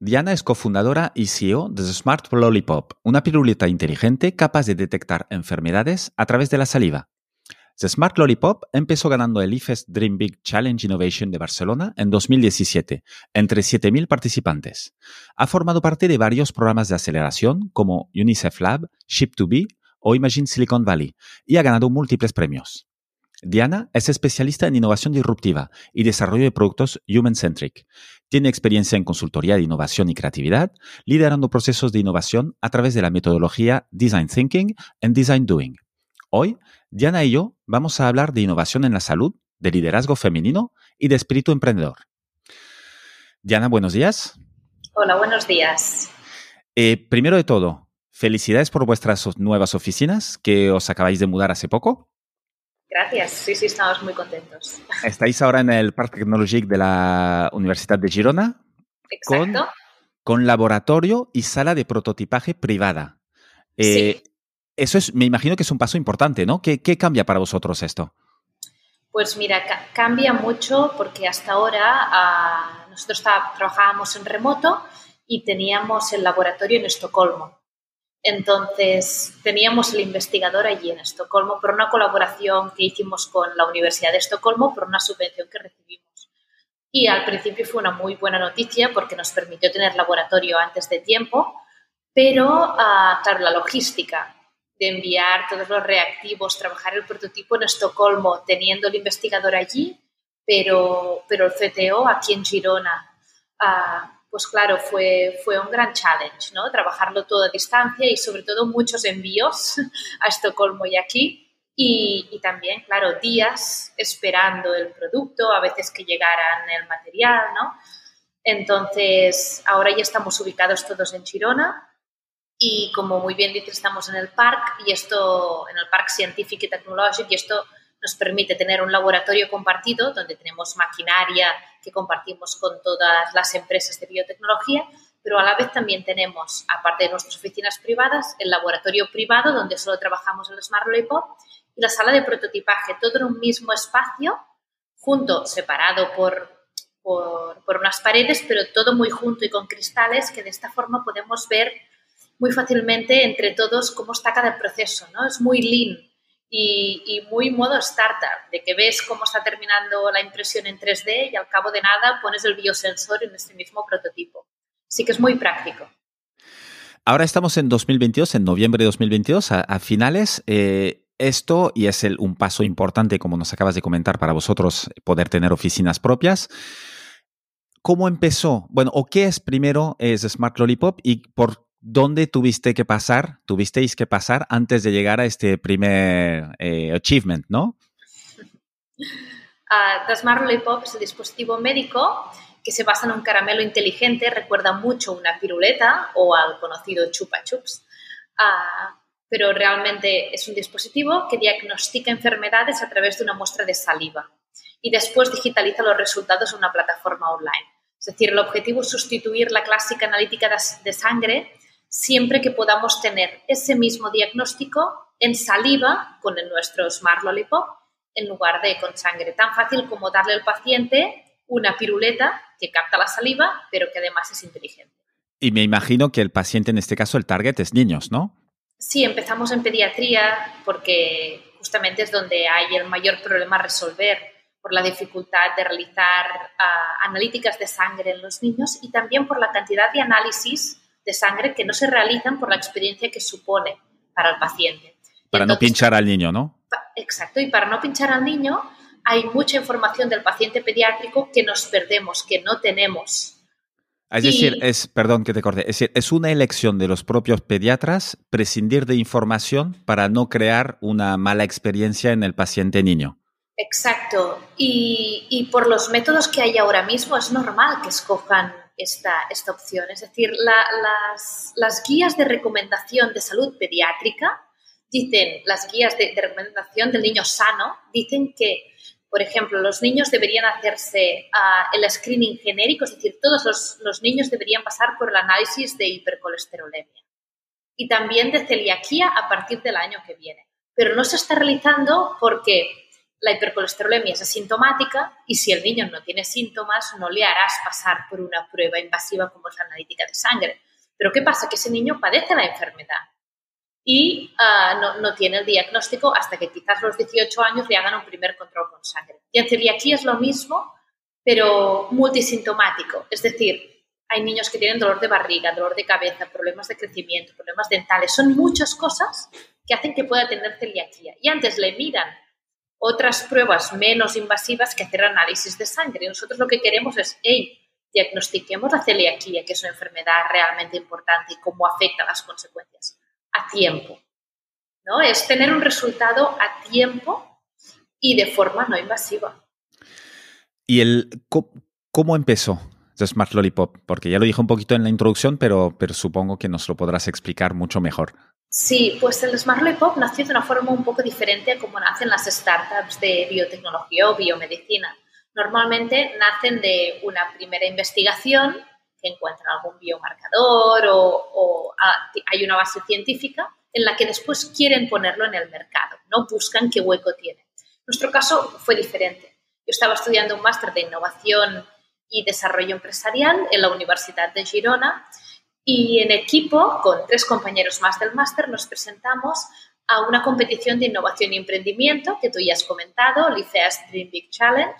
Diana es cofundadora y CEO de The Smart Lollipop, una piruleta inteligente capaz de detectar enfermedades a través de la saliva. The Smart Lollipop empezó ganando el IFES Dream Big Challenge Innovation de Barcelona en 2017, entre 7.000 participantes. Ha formado parte de varios programas de aceleración como UNICEF Lab, Ship2B o Imagine Silicon Valley y ha ganado múltiples premios. Diana es especialista en innovación disruptiva y desarrollo de productos human-centric. Tiene experiencia en consultoría de innovación y creatividad, liderando procesos de innovación a través de la metodología Design Thinking and Design Doing. Hoy, Diana y yo vamos a hablar de innovación en la salud, de liderazgo femenino y de espíritu emprendedor. Diana, buenos días. Hola, buenos días. Eh, primero de todo, felicidades por vuestras nuevas oficinas que os acabáis de mudar hace poco. Gracias, sí, sí, estamos muy contentos. Estáis ahora en el Parque Tecnológico de la Universidad de Girona. Exacto. Con, laboratorio y sala de prototipaje privada. Eh, sí. Eso es, me imagino que es un paso importante, ¿no? ¿Qué, cambia para vosotros esto? Pues mira, cambia mucho porque hasta ahora uh, nosotros trabajábamos en remoto y teníamos el laboratorio en Estocolmo. Entonces, teníamos el investigador allí en Estocolmo por una colaboración que hicimos con la Universidad de Estocolmo por una subvención que recibimos. Y al principio fue una muy buena noticia porque nos permitió tener laboratorio antes de tiempo, pero, uh, claro, la logística de enviar todos los reactivos, trabajar el prototipo en Estocolmo teniendo el investigador allí, pero, pero el CTO aquí en Girona. Uh, pues claro, fue, fue un gran challenge, ¿no? Trabajarlo todo a distancia y sobre todo muchos envíos a Estocolmo y aquí. Y, también, claro, días esperando el producto, a veces que llegaran el material, ¿no? Entonces, ahora ya estamos ubicados todos en Chirona y como muy bien dices, estamos en el parque y esto, en el Parque Científico y Tecnológico y esto nos permite tener un laboratorio compartido donde tenemos maquinaria que compartimos con todas las empresas de biotecnología, pero a la vez también tenemos, aparte de nuestras oficinas privadas, el laboratorio privado donde solo trabajamos el Smart Lollipop y la sala de prototipaje, todo en un mismo espacio, junto, separado por, por, por unas paredes, pero todo muy junto y con cristales que de esta forma podemos ver muy fácilmente entre todos cómo está cada proceso, ¿no? Es muy lean, y, muy modo startup, de que ves cómo está terminando la impresión en 3D y al cabo de nada pones el biosensor en este mismo prototipo. Sí que es muy práctico. Ahora estamos en 2022, en noviembre de 2022, a, finales. Eh, esto, y es un paso importante, como nos acabas de comentar, para vosotros poder tener oficinas propias. ¿Cómo empezó? Bueno, o qué es primero es Smart Lollipop y por ¿dónde tuviste que pasar, tuvisteis que pasar antes de llegar a este primer eh, achievement, no? Uh, Smart Lollipop es el dispositivo médico que se basa en un caramelo inteligente, recuerda mucho una piruleta o al conocido chupa chups, uh, pero realmente es un dispositivo que diagnostica enfermedades a través de una muestra de saliva y después digitaliza los resultados en una plataforma online. Es decir, el objetivo es sustituir la clásica analítica de sangre siempre que podamos tener ese mismo diagnóstico en saliva con el nuestro Smart Lollipop en lugar de con sangre. Tan fácil como darle al paciente una piruleta que capta la saliva, pero que además es inteligente. Y me imagino que el paciente, en este caso, el target es niños, ¿no? Sí, empezamos en pediatría porque justamente es donde hay el mayor problema a resolver por la dificultad de realizar uh, analíticas de sangre en los niños y también por la cantidad de análisis de sangre que no se realizan por la experiencia que supone para el paciente. Para no pinchar al niño, ¿no? Exacto, y para no pinchar al niño hay mucha información del paciente pediátrico que nos perdemos, que no tenemos. Es decir, es, perdón que te corte, es decir, es una elección de los propios pediatras prescindir de información para no crear una mala experiencia en el paciente niño. Exacto. Y, por los métodos que hay ahora mismo es normal que escojan esta, esta opción. Es decir, las, las, guías de recomendación de salud pediátrica dicen, las guías de, recomendación del niño sano, dicen que, por ejemplo, los niños deberían hacerse uh, el screening genérico, es decir, todos los, los niños deberían pasar por el análisis de hipercolesterolemia y también de celiaquía a partir del año que viene. Pero no se está realizando porque la hipercolesterolemia es asintomática y si el niño no tiene síntomas, no le harás pasar por una prueba invasiva como es la analítica de sangre. Pero ¿qué pasa? Que ese niño padece la enfermedad y ah, no, tiene el diagnóstico hasta que quizás los 18 años le hagan un primer control con sangre. Y en celiaquía es lo mismo, pero multisintomático. Es decir, hay niños que tienen dolor de barriga, dolor de cabeza, problemas de crecimiento, problemas dentales. Son muchas cosas que hacen que pueda tener celiaquía. Y antes le miran otras pruebas menos invasivas que hacer análisis de sangre. nosotros lo que queremos es, hey, diagnostiquemos la celiaquía, que es una enfermedad realmente importante y cómo afecta las consecuencias a tiempo. ¿no? Es tener un resultado a tiempo y de forma no invasiva. ¿Y el cómo empezó The Smart Lollipop? Porque ya lo dije un poquito en la introducción, pero, pero supongo que nos lo podrás explicar mucho mejor. Sí, pues el Smart Pop nació de una forma un poco diferente a como nacen las startups de biotecnología o biomedicina. Normalmente nacen de una primera investigación que encuentran algún biomarcador o, ah, hay una base científica en la que después quieren ponerlo en el mercado, no buscan qué hueco tiene. Nuestro caso fue diferente. Yo estaba estudiando un máster de innovación y desarrollo empresarial en la Universidad de Girona y en equipo, con tres compañeros más del máster, nos presentamos a una competición de innovación y emprendimiento que tú ya has comentado, Liceas Dream Big Challenge,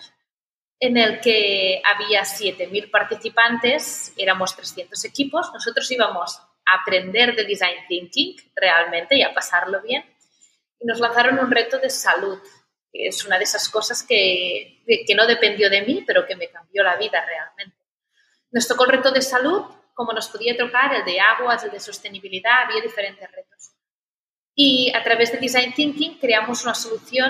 en el que había 7.000 participantes, éramos 300 equipos, nosotros íbamos a aprender de design thinking realmente y a pasarlo bien, y nos lanzaron un reto de salud, que es una de esas cosas que, que no dependió de mí, pero que me cambió la vida realmente. Nos tocó el reto de salud como nos podía tocar el de aguas, el de sostenibilidad, había diferentes retos. Y a través de Design Thinking creamos una solución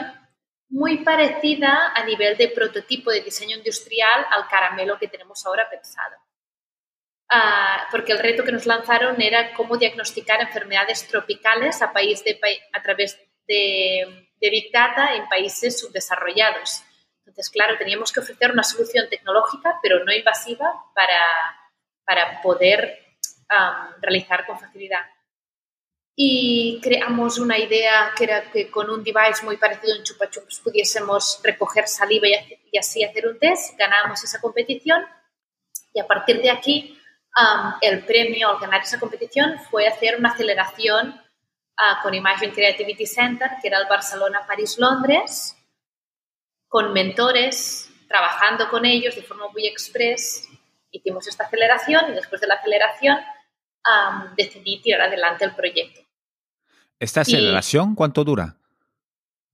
muy parecida a nivel de prototipo de diseño industrial al caramelo que tenemos ahora pensado. Ah, porque el reto que nos lanzaron era cómo diagnosticar enfermedades tropicales a, país de, a través de, de Big Data en países subdesarrollados. Entonces, claro, teníamos que ofrecer una solución tecnológica, pero no invasiva, para, para poder realizar con facilidad. Y creamos una idea que era que con un device muy parecido a un chupa chups pudiésemos recoger saliva y, así hacer un test. Ganamos esa competición y a partir de aquí el premio al ganar esa competición fue hacer una aceleración uh, con Imagine Creativity Center, que era el Barcelona, París, Londres, con mentores, trabajando con ellos de forma muy express hicimos esta aceleración y después de la aceleración decidí tirar adelante el proyecto. ¿Esta aceleración cuánto dura?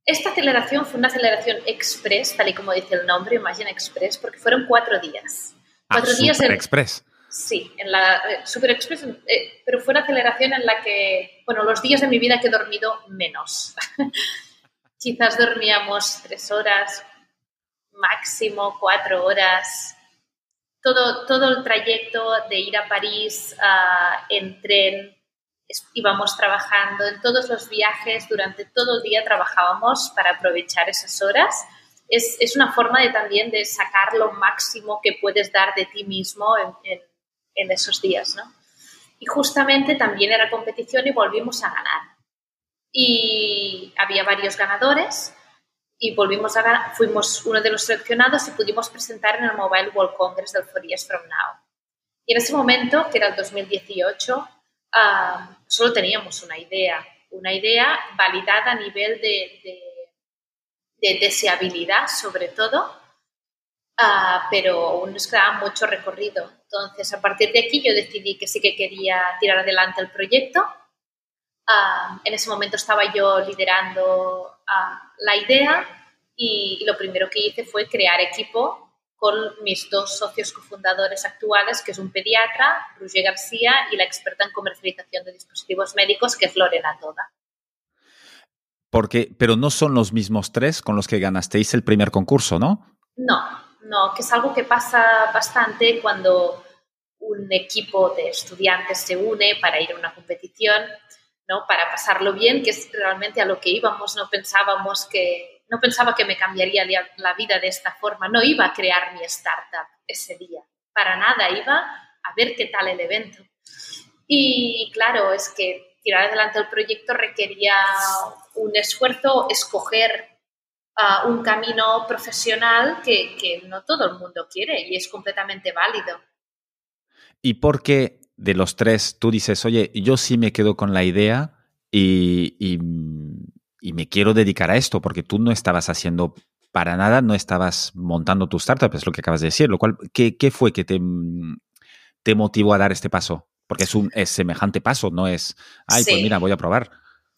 Esta aceleración fue una aceleración express, tal y como dice el nombre, Imagine Express, porque fueron cuatro días. Ah, cuatro días en, Express. Sí, en la eh, Super Express, eh, pero fue una aceleración en la que, bueno, los días de mi vida que he dormido menos. Quizás dormíamos tres horas, máximo cuatro horas, todo, el trayecto de ir a París en tren, íbamos trabajando en todos los viajes, durante todo el día trabajábamos para aprovechar esas horas. Es, una forma de también de sacar lo máximo que puedes dar de ti mismo en, en esos días, ¿no? Y justamente también era competición y volvimos a ganar. Y había varios ganadores y volvimos a fuimos uno de los seleccionados y pudimos presentar en el Mobile World Congress del Four Years From Now. Y en ese momento, que era el 2018, solo teníamos una idea, una idea validada a nivel de, de, deseabilidad sobre todo, ah, pero aún nos quedaba mucho recorrido. Entonces, a partir de aquí yo decidí que sí que quería tirar adelante el proyecto. Ah, en ese momento estaba yo liderando la idea y, lo primero que hice fue crear equipo con mis dos socios cofundadores actuales, que es un pediatra, Roger García, y la experta en comercialización de dispositivos médicos, que es Lorena Toda. Porque, pero no son los mismos tres con los que ganasteis el primer concurso, ¿no? No, no, que es algo que pasa bastante cuando un equipo de estudiantes se une para ir a una competición, ¿no? Para pasarlo bien, que es realmente a lo que íbamos, no pensábamos que, no pensaba que me cambiaría la vida de esta forma, no iba a crear mi startup ese día, para nada, iba a ver qué tal el evento. Y claro, es que tirar adelante el proyecto requería un esfuerzo, escoger uh, un camino profesional que, que no todo el mundo quiere y es completamente válido. ¿Y por qué de los tres tú dices, oye, yo sí me quedo con la idea y, y, y, me quiero dedicar a esto? Porque tú no estabas haciendo para nada, no estabas montando tu startup, es lo que acabas de decir. Lo cual, ¿qué, qué fue que te, te motivó a dar este paso? Porque es un es semejante paso, no es, ay, pues sí. pues mira, voy a probar.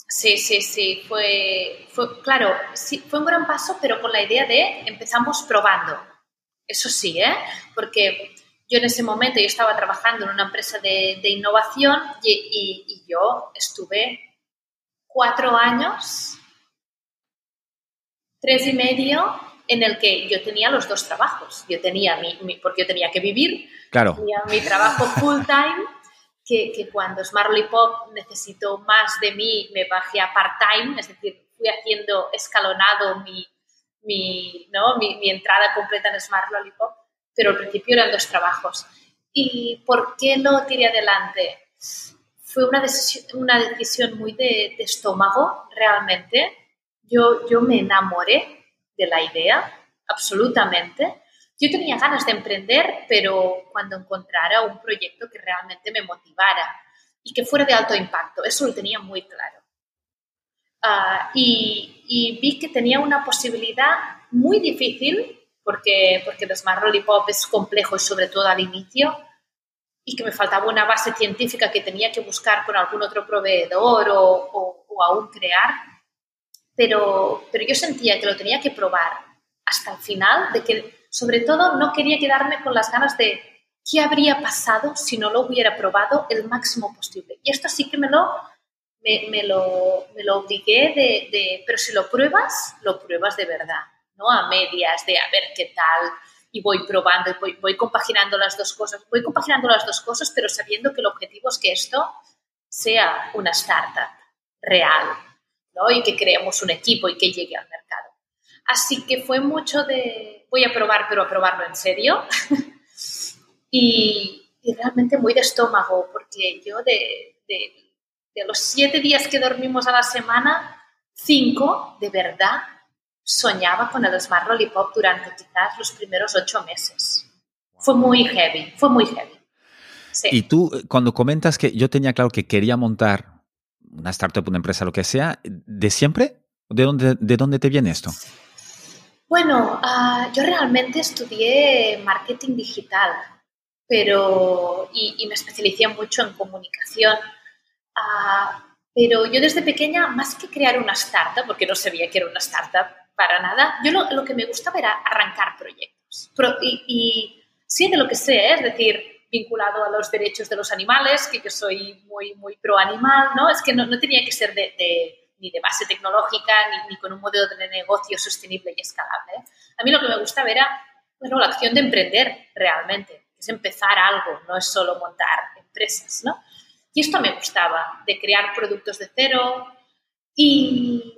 Sí, sí, sí, fue, fue, claro, sí, fue un gran paso, pero con la idea de empezamos probando. Eso sí, ¿eh? Porque yo en ese momento yo estaba trabajando en una empresa de, de innovación y, y, y, yo estuve cuatro años, tres y medio, en el que yo tenía los dos trabajos. Yo tenía mi, mi porque yo tenía que vivir, claro. tenía mi trabajo full time que, que cuando Smartly Pop necesitó más de mí, me bajé a part-time, es decir, fui haciendo escalonado mi, mi, ¿no? mi, mi entrada completa en Smart Lollipop, pero al principio eran dos trabajos. ¿Y por qué lo tiré adelante? Fue una decisión, una decisión muy de, estómago, realmente. Yo, yo me enamoré de la idea, absolutamente. Yo tenía ganas de emprender, pero cuando encontrara un proyecto que realmente me motivara y que fuera de alto impacto, eso lo tenía muy claro. Uh, y, y, vi que tenía una posibilidad muy difícil, porque, porque el Smart Lollipop es complejo sobre todo al inicio, y que me faltaba una base científica que tenía que buscar con algún otro proveedor o, o, o aún crear, pero, pero yo sentía que lo tenía que probar hasta el final, de que sobre todo, no quería quedarme con las ganas de qué habría pasado si no lo hubiera probado el máximo posible. Y esto sí que me lo, me, me lo, me lo obligué de, de, pero si lo pruebas, lo pruebas de verdad, no a medias, de a ver qué tal, y voy probando, y voy, voy compaginando las dos cosas. Voy compaginando las dos cosas, pero sabiendo que el objetivo es que esto sea una startup real, ¿no? Y que creemos un equipo y que llegue al mercado. Así que fue mucho de, voy a probar, pero a probarlo en serio. y, realmente muy de estómago, porque yo de, de, los siete días que dormimos a la semana, cinco de verdad soñaba con el Smart Lollipop durante quizás los primeros ocho meses. Fue muy heavy, fue muy heavy. Sí. Y tú, cuando comentas que yo tenía claro que quería montar una startup, una empresa, lo que sea, ¿de siempre? ¿De dónde, de dónde te viene esto? Bueno, uh, yo realmente estudié marketing digital, pero y, y me especialicé mucho en comunicación. Uh, pero yo desde pequeña, más que crear una startup, porque no sabía que era una startup para nada, yo lo, lo que me gustaba era arrancar proyectos. Pro, y, sí, de lo que sé, es decir, vinculado a los derechos de los animales, que yo soy muy, muy pro animal, ¿no? Es que no, no tenía que ser de, de ni de base tecnológica, ni, ni, con un modelo de negocio sostenible y escalable. A mí lo que me gustaba era bueno, la acción de emprender realmente, es empezar algo, no es solo montar empresas, ¿no? Y esto me gustaba, de crear productos de cero y,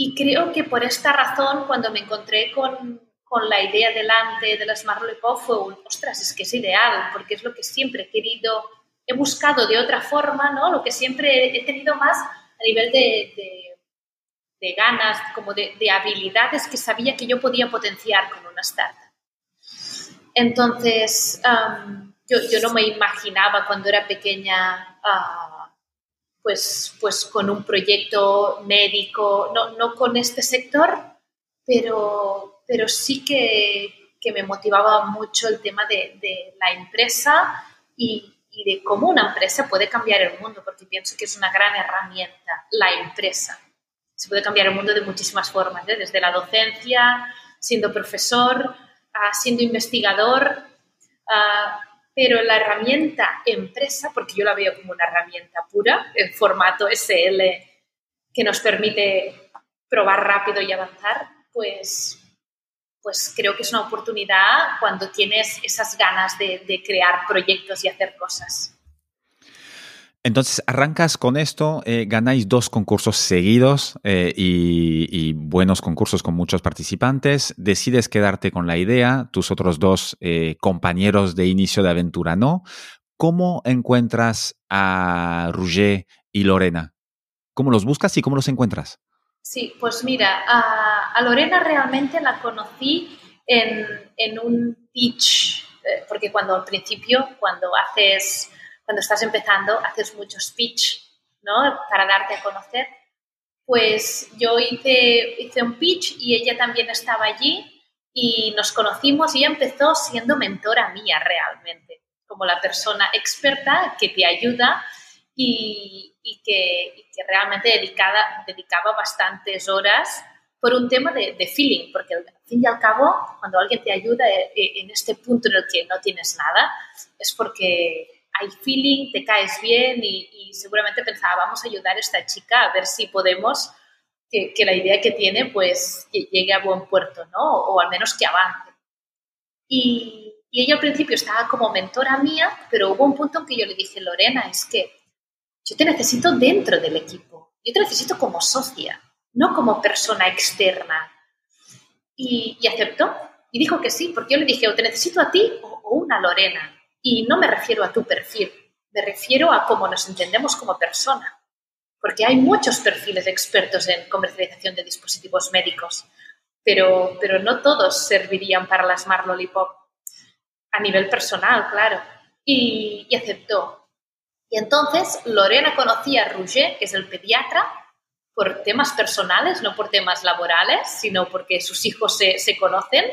y creo que por esta razón, cuando me encontré con, con la idea delante de la Smart Lollipop, fue un, ostras, es que es ideal, porque es lo que siempre he querido, he buscado de otra forma, ¿no? Lo que siempre he tenido más a nivel de, de, ganas, como de, de, habilidades que sabía que yo podía potenciar con una startup. Entonces, yo, yo, no me imaginaba cuando era pequeña, uh, pues, pues con un proyecto médico, no, no con este sector, pero, pero sí que, que me motivaba mucho el tema de, de la empresa y, y de cómo una empresa puede cambiar el mundo, porque pienso que es una gran herramienta, la empresa. Se puede cambiar el mundo de muchísimas formas, ¿eh? desde la docencia, siendo profesor, uh, siendo investigador, pero la herramienta empresa, porque yo la veo como una herramienta pura, en formato SL, que nos permite probar rápido y avanzar, pues, pues creo que es una oportunidad cuando tienes esas ganas de, de crear proyectos y hacer cosas. Entonces, arrancas con esto, eh, ganáis dos concursos seguidos eh, y, buenos concursos con muchos participantes, decides quedarte con la idea, tus otros dos eh, compañeros de inicio de aventura no. ¿Cómo encuentras a Roger y Lorena? ¿Cómo los buscas y cómo los encuentras? Sí, pues mira, a, Lorena realmente la conocí en, en un pitch, porque cuando al principio, cuando haces cuando estás empezando, haces mucho speech, ¿no? Para darte a conocer. Pues yo hice, hice un pitch y ella también estaba allí y nos conocimos y ella empezó siendo mentora mía realmente, como la persona experta que te ayuda y, y, que, que, realmente dedicada, dedicaba bastantes horas por un tema de, de, feeling, porque al fin y al cabo, cuando alguien te ayuda eh, en este punto en el que no tienes nada, es porque hay feeling, te caes bien y, seguramente pensaba, vamos a ayudar a esta chica a ver si podemos que, la idea que tiene pues llegue a buen puerto, ¿no? O, al menos que avance. Y, y, ella al principio estaba como mentora mía, pero hubo un punto en que yo le dije, Lorena, es que yo te necesito dentro del equipo, yo te necesito como socia, no como persona externa. Y, aceptó y dijo que sí, porque yo le dije, o te necesito a ti o una Lorena. Y no me refiero a tu perfil, me refiero a cómo nos entendemos como persona, porque hay muchos perfiles expertos en comercialización de dispositivos médicos, pero, pero no todos servirían para la Smart Lollipop a nivel personal, claro. Y, y aceptó. Y entonces Lorena conocía a Rouget, que es el pediatra, por temas personales, no por temas laborales, sino porque sus hijos se, se conocen.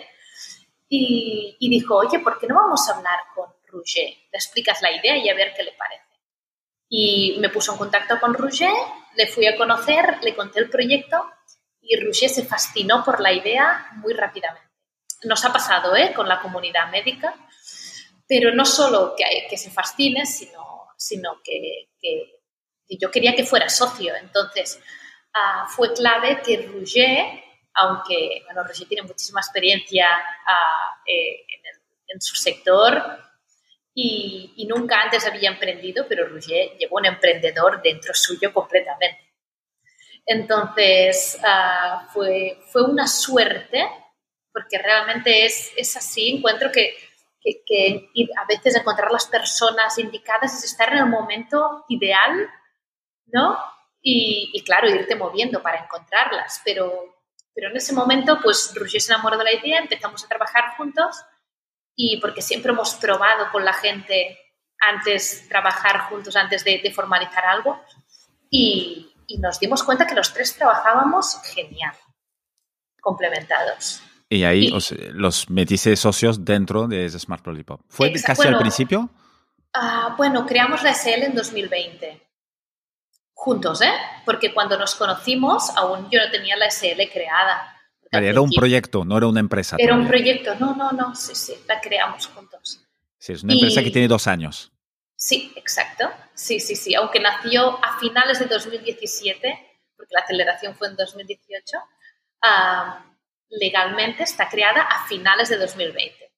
Y, y, dijo, oye, ¿por qué no vamos a hablar con le explicas la idea y a ver qué le parece. Y me puso en contacto con Roger, le fui a conocer, le conté el proyecto y Roger se fascinó por la idea muy rápidamente. Nos ha pasado ¿eh? con la comunidad médica, pero no solo que, se fascine, sino, que, yo quería que fuera socio. Entonces, uh, fue clave que Roger, aunque bueno, Roger tiene muchísima experiencia uh, eh, en, su sector, y, nunca antes había emprendido, pero Roger llevó un emprendedor dentro suyo completamente. Entonces, ah, fue, fue una suerte, porque realmente es, es así, encuentro que, que, a veces encontrar las personas indicadas es estar en el momento ideal, ¿no? Y, y, claro, irte moviendo para encontrarlas, pero, pero en ese momento, pues Roger se enamoró de la idea, empezamos a trabajar juntos y porque siempre hemos probado con la gente antes trabajar juntos, antes de, formalizar algo y, nos dimos cuenta que los tres trabajábamos genial, complementados. Y ahí los metiste socios dentro de Smart Lollipop. ¿Fue casi al principio? Uh, bueno, creamos la SL en 2020. Juntos, ¿eh? Porque cuando nos conocimos, aún yo no tenía la SL creada era un proyecto, no era una empresa. Era un proyecto, no, no, no, sí, sí, la creamos juntos. Sí, es una empresa que tiene dos años. Sí, exacto. Sí, sí, sí. Aunque nació a finales de 2017, porque la aceleración fue en 2018, legalmente está creada a finales de 2020.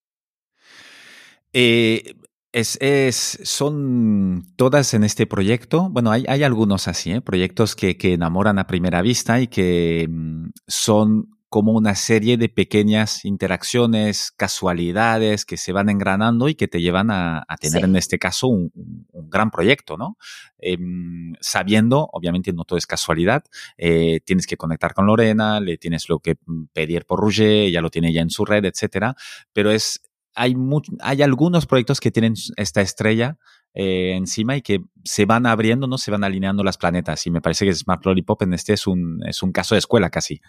Eh, es, es, son todas en este proyecto. Bueno, hay, hay algunos así, ¿eh? proyectos que, que, enamoran a primera vista y que mm, son como una serie de pequeñas interacciones, casualidades que se van engranando y que te llevan a, tener en este caso un, gran proyecto, ¿no? Em, sabiendo, obviamente no todo es casualidad, eh, tienes que conectar con Lorena, le tienes lo que pedir por Roger, ella lo tiene ya en su red, etcétera, pero es, hay, hay algunos proyectos que tienen esta estrella eh, encima y que se van abriendo, ¿no? Se van alineando las planetas y me parece que Smart Lollipop en este es un, es un caso de escuela casi.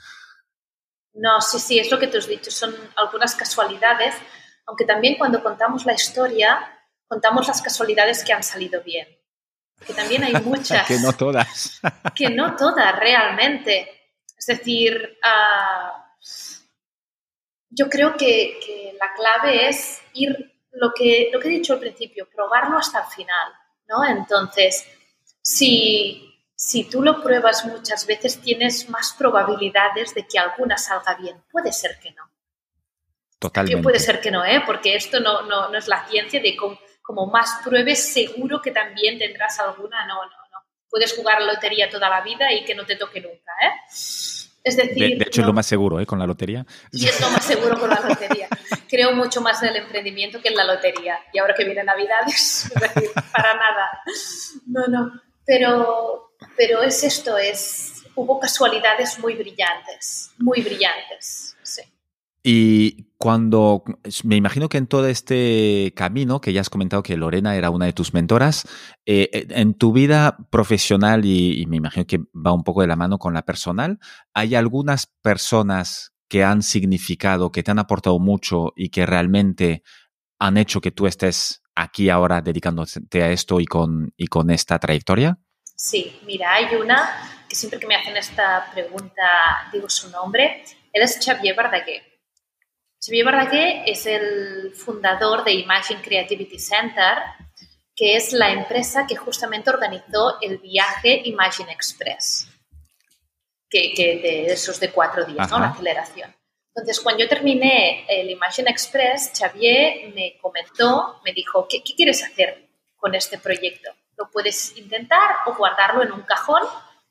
No, sí, sí, es lo que tú has dicho, son algunas casualidades, aunque también cuando contamos la historia, contamos las casualidades que han salido bien. Que también hay muchas. que no todas. que no todas, realmente. Es decir, ah, yo creo que, la clave es ir, lo que, lo que he dicho al principio, probarlo hasta el final, ¿no? Entonces, si, si tú lo pruebas muchas veces, tienes más probabilidades de que alguna salga bien. Puede ser que no. Totalmente. Puede ser que no, ¿eh? porque esto no, no, no es la ciencia de como, como, más pruebes, seguro que también tendrás alguna. No, no, no. Puedes jugar la lotería toda la vida y que no te toque nunca. ¿eh? Es decir, de, hecho, es lo más seguro ¿eh? con la lotería. Y es lo más seguro con la lotería. Creo mucho más en el emprendimiento que en la lotería. Y ahora que viene Navidades, es decir, para nada. No, no. Pero, pero es esto, es, hubo casualidades muy brillantes, muy brillantes. Sí. Y cuando, me imagino que en todo este camino, que ya has comentado que Lorena era una de tus mentoras, eh, en tu vida profesional, y, me imagino que va un poco de la mano con la personal, ¿hay algunas personas que han significado, que te han aportado mucho y que realmente han hecho que tú estés aquí ahora dedicándote a esto y con, y con esta trayectoria? Sí, mira, hay una que siempre que me hacen esta pregunta digo su nombre, él es Xavier Bardaguer. Xavier Bardaguer es el fundador de Imagine Creativity Center, que es la empresa que justamente organizó el viaje Imagine Express, que, de esos de cuatro días, ¿no? la aceleración. Entonces, cuando yo terminé el Imagine Express, Xavier me comentó, me dijo, ¿qué, qué quieres hacer con este proyecto? Lo puedes intentar o guardarlo en un cajón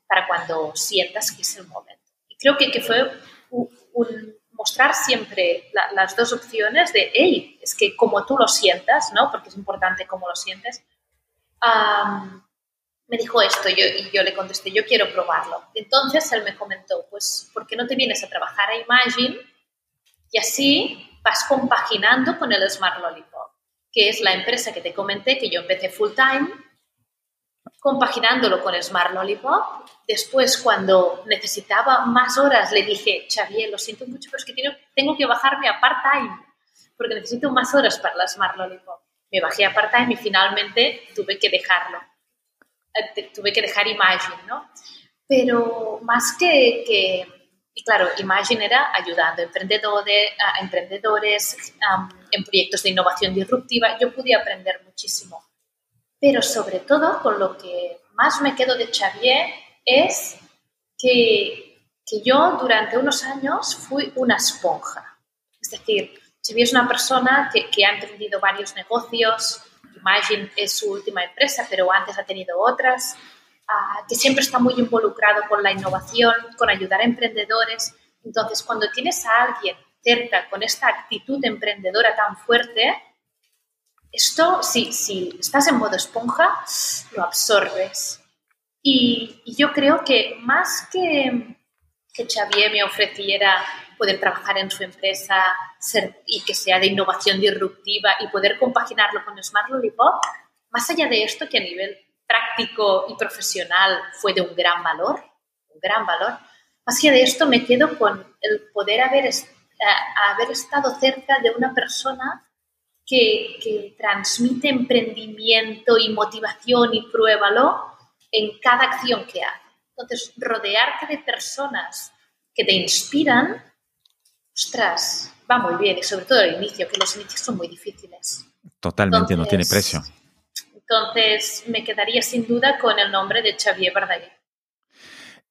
para cuando sientas que es el momento. Y creo que, que fue un mostrar siempre las dos opciones de, hey, es que como tú lo sientas, ¿no? Porque es importante cómo lo sientes. me dijo esto y yo le contesté, yo quiero probarlo. Entonces él me comentó, pues, ¿por qué no te vienes a trabajar a Imagine y así vas compaginando con el Smart Lollipop, que es la empresa que te comenté que yo empecé full time compaginándolo con Smart Lollipop. Después, cuando necesitaba más horas, le dije, Xavier, lo siento mucho, pero es que tengo, que bajarme a part-time, porque necesito más horas para la Smart Lollipop. Me bajé a part-time y finalmente tuve que dejarlo. Eh, tuve que dejar Imagine, ¿no? Pero más que, y claro, Imagine era ayudando a emprendedores, emprendedores en proyectos de innovación disruptiva. Yo pude aprender muchísimo pero sobre todo, con lo que más me quedo de Xavier es que, que yo durante unos años fui una esponja. Es decir, Xavier es una persona que, que ha emprendido varios negocios, Imagine es su última empresa, pero antes ha tenido otras, uh, que siempre está muy involucrado con la innovación, con ayudar a emprendedores. Entonces, cuando tienes a alguien cerca con esta actitud emprendedora tan fuerte, esto, si, si estás en modo esponja, lo absorbes. Y, yo creo que más que, que Xavier me ofreciera poder trabajar en su empresa ser, y que sea de innovación disruptiva y poder compaginarlo con Smart Lollipop, más allá de esto que a nivel práctico y profesional fue de un gran valor, un gran valor, más allá de esto me quedo con el poder haber, eh, haber estado cerca de una persona que, transmite emprendimiento y motivación y pruébalo en cada acción que hace. Entonces, rodearte de personas que te inspiran, ostras, va muy bien, y sobre todo al inicio, que los inicios son muy difíciles. Totalmente, no tiene precio. Entonces, me quedaría sin duda con el nombre de Xavier Bardaguer.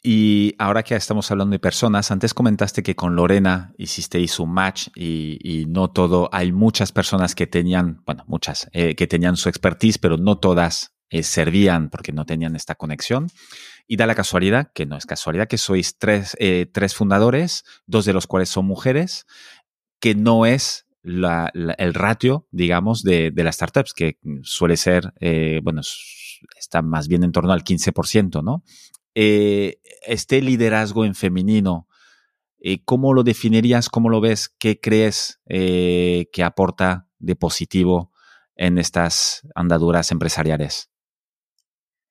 Y ahora que estamos hablando de personas, antes comentaste que con Lorena hicisteis un match y, no todo, hay muchas personas que tenían, bueno, muchas, eh, que tenían su expertise, pero no todas eh, servían porque no tenían esta conexión. Y da la casualidad, que no es casualidad, que sois tres, eh, tres fundadores, dos de los cuales son mujeres, que no es el ratio, digamos, de, de, las startups, que suele ser, bueno, está más bien en torno al 15%, ¿no? Eh, este liderazgo en femenino, eh, ¿cómo lo definirías? ¿Cómo lo ves? ¿Qué crees eh, que aporta de positivo en estas andaduras empresariales?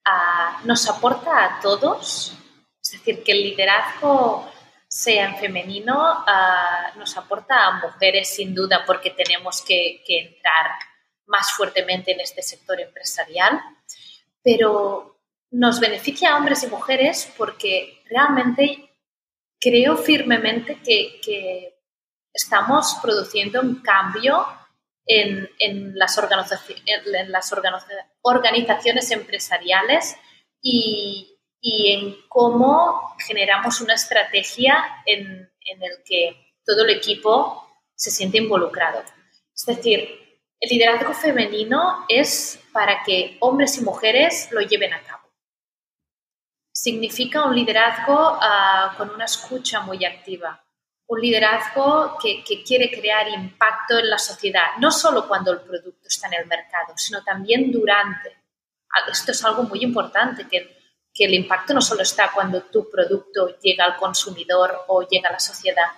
Ah, nos aporta a todos, es decir, que el liderazgo sea en femenino, ah, nos aporta a mujeres sin duda porque tenemos que, que entrar más fuertemente en este sector empresarial, pero nos beneficia a hombres y mujeres porque realmente creo firmemente que, estamos produciendo un cambio en, las, organizaciones, empresariales y, y en cómo generamos una estrategia en, en el que todo el equipo se siente involucrado. Es decir, el liderazgo femenino es para que hombres y mujeres lo lleven a cabo. Significa un liderazgo ah, con una escucha muy activa, un liderazgo que, quiere crear impacto en la sociedad, no solo cuando el producto está en el mercado, sino también durante. Ah, esto es algo muy importante, que, que el impacto no solo está cuando tu producto llega al consumidor o llega a la sociedad,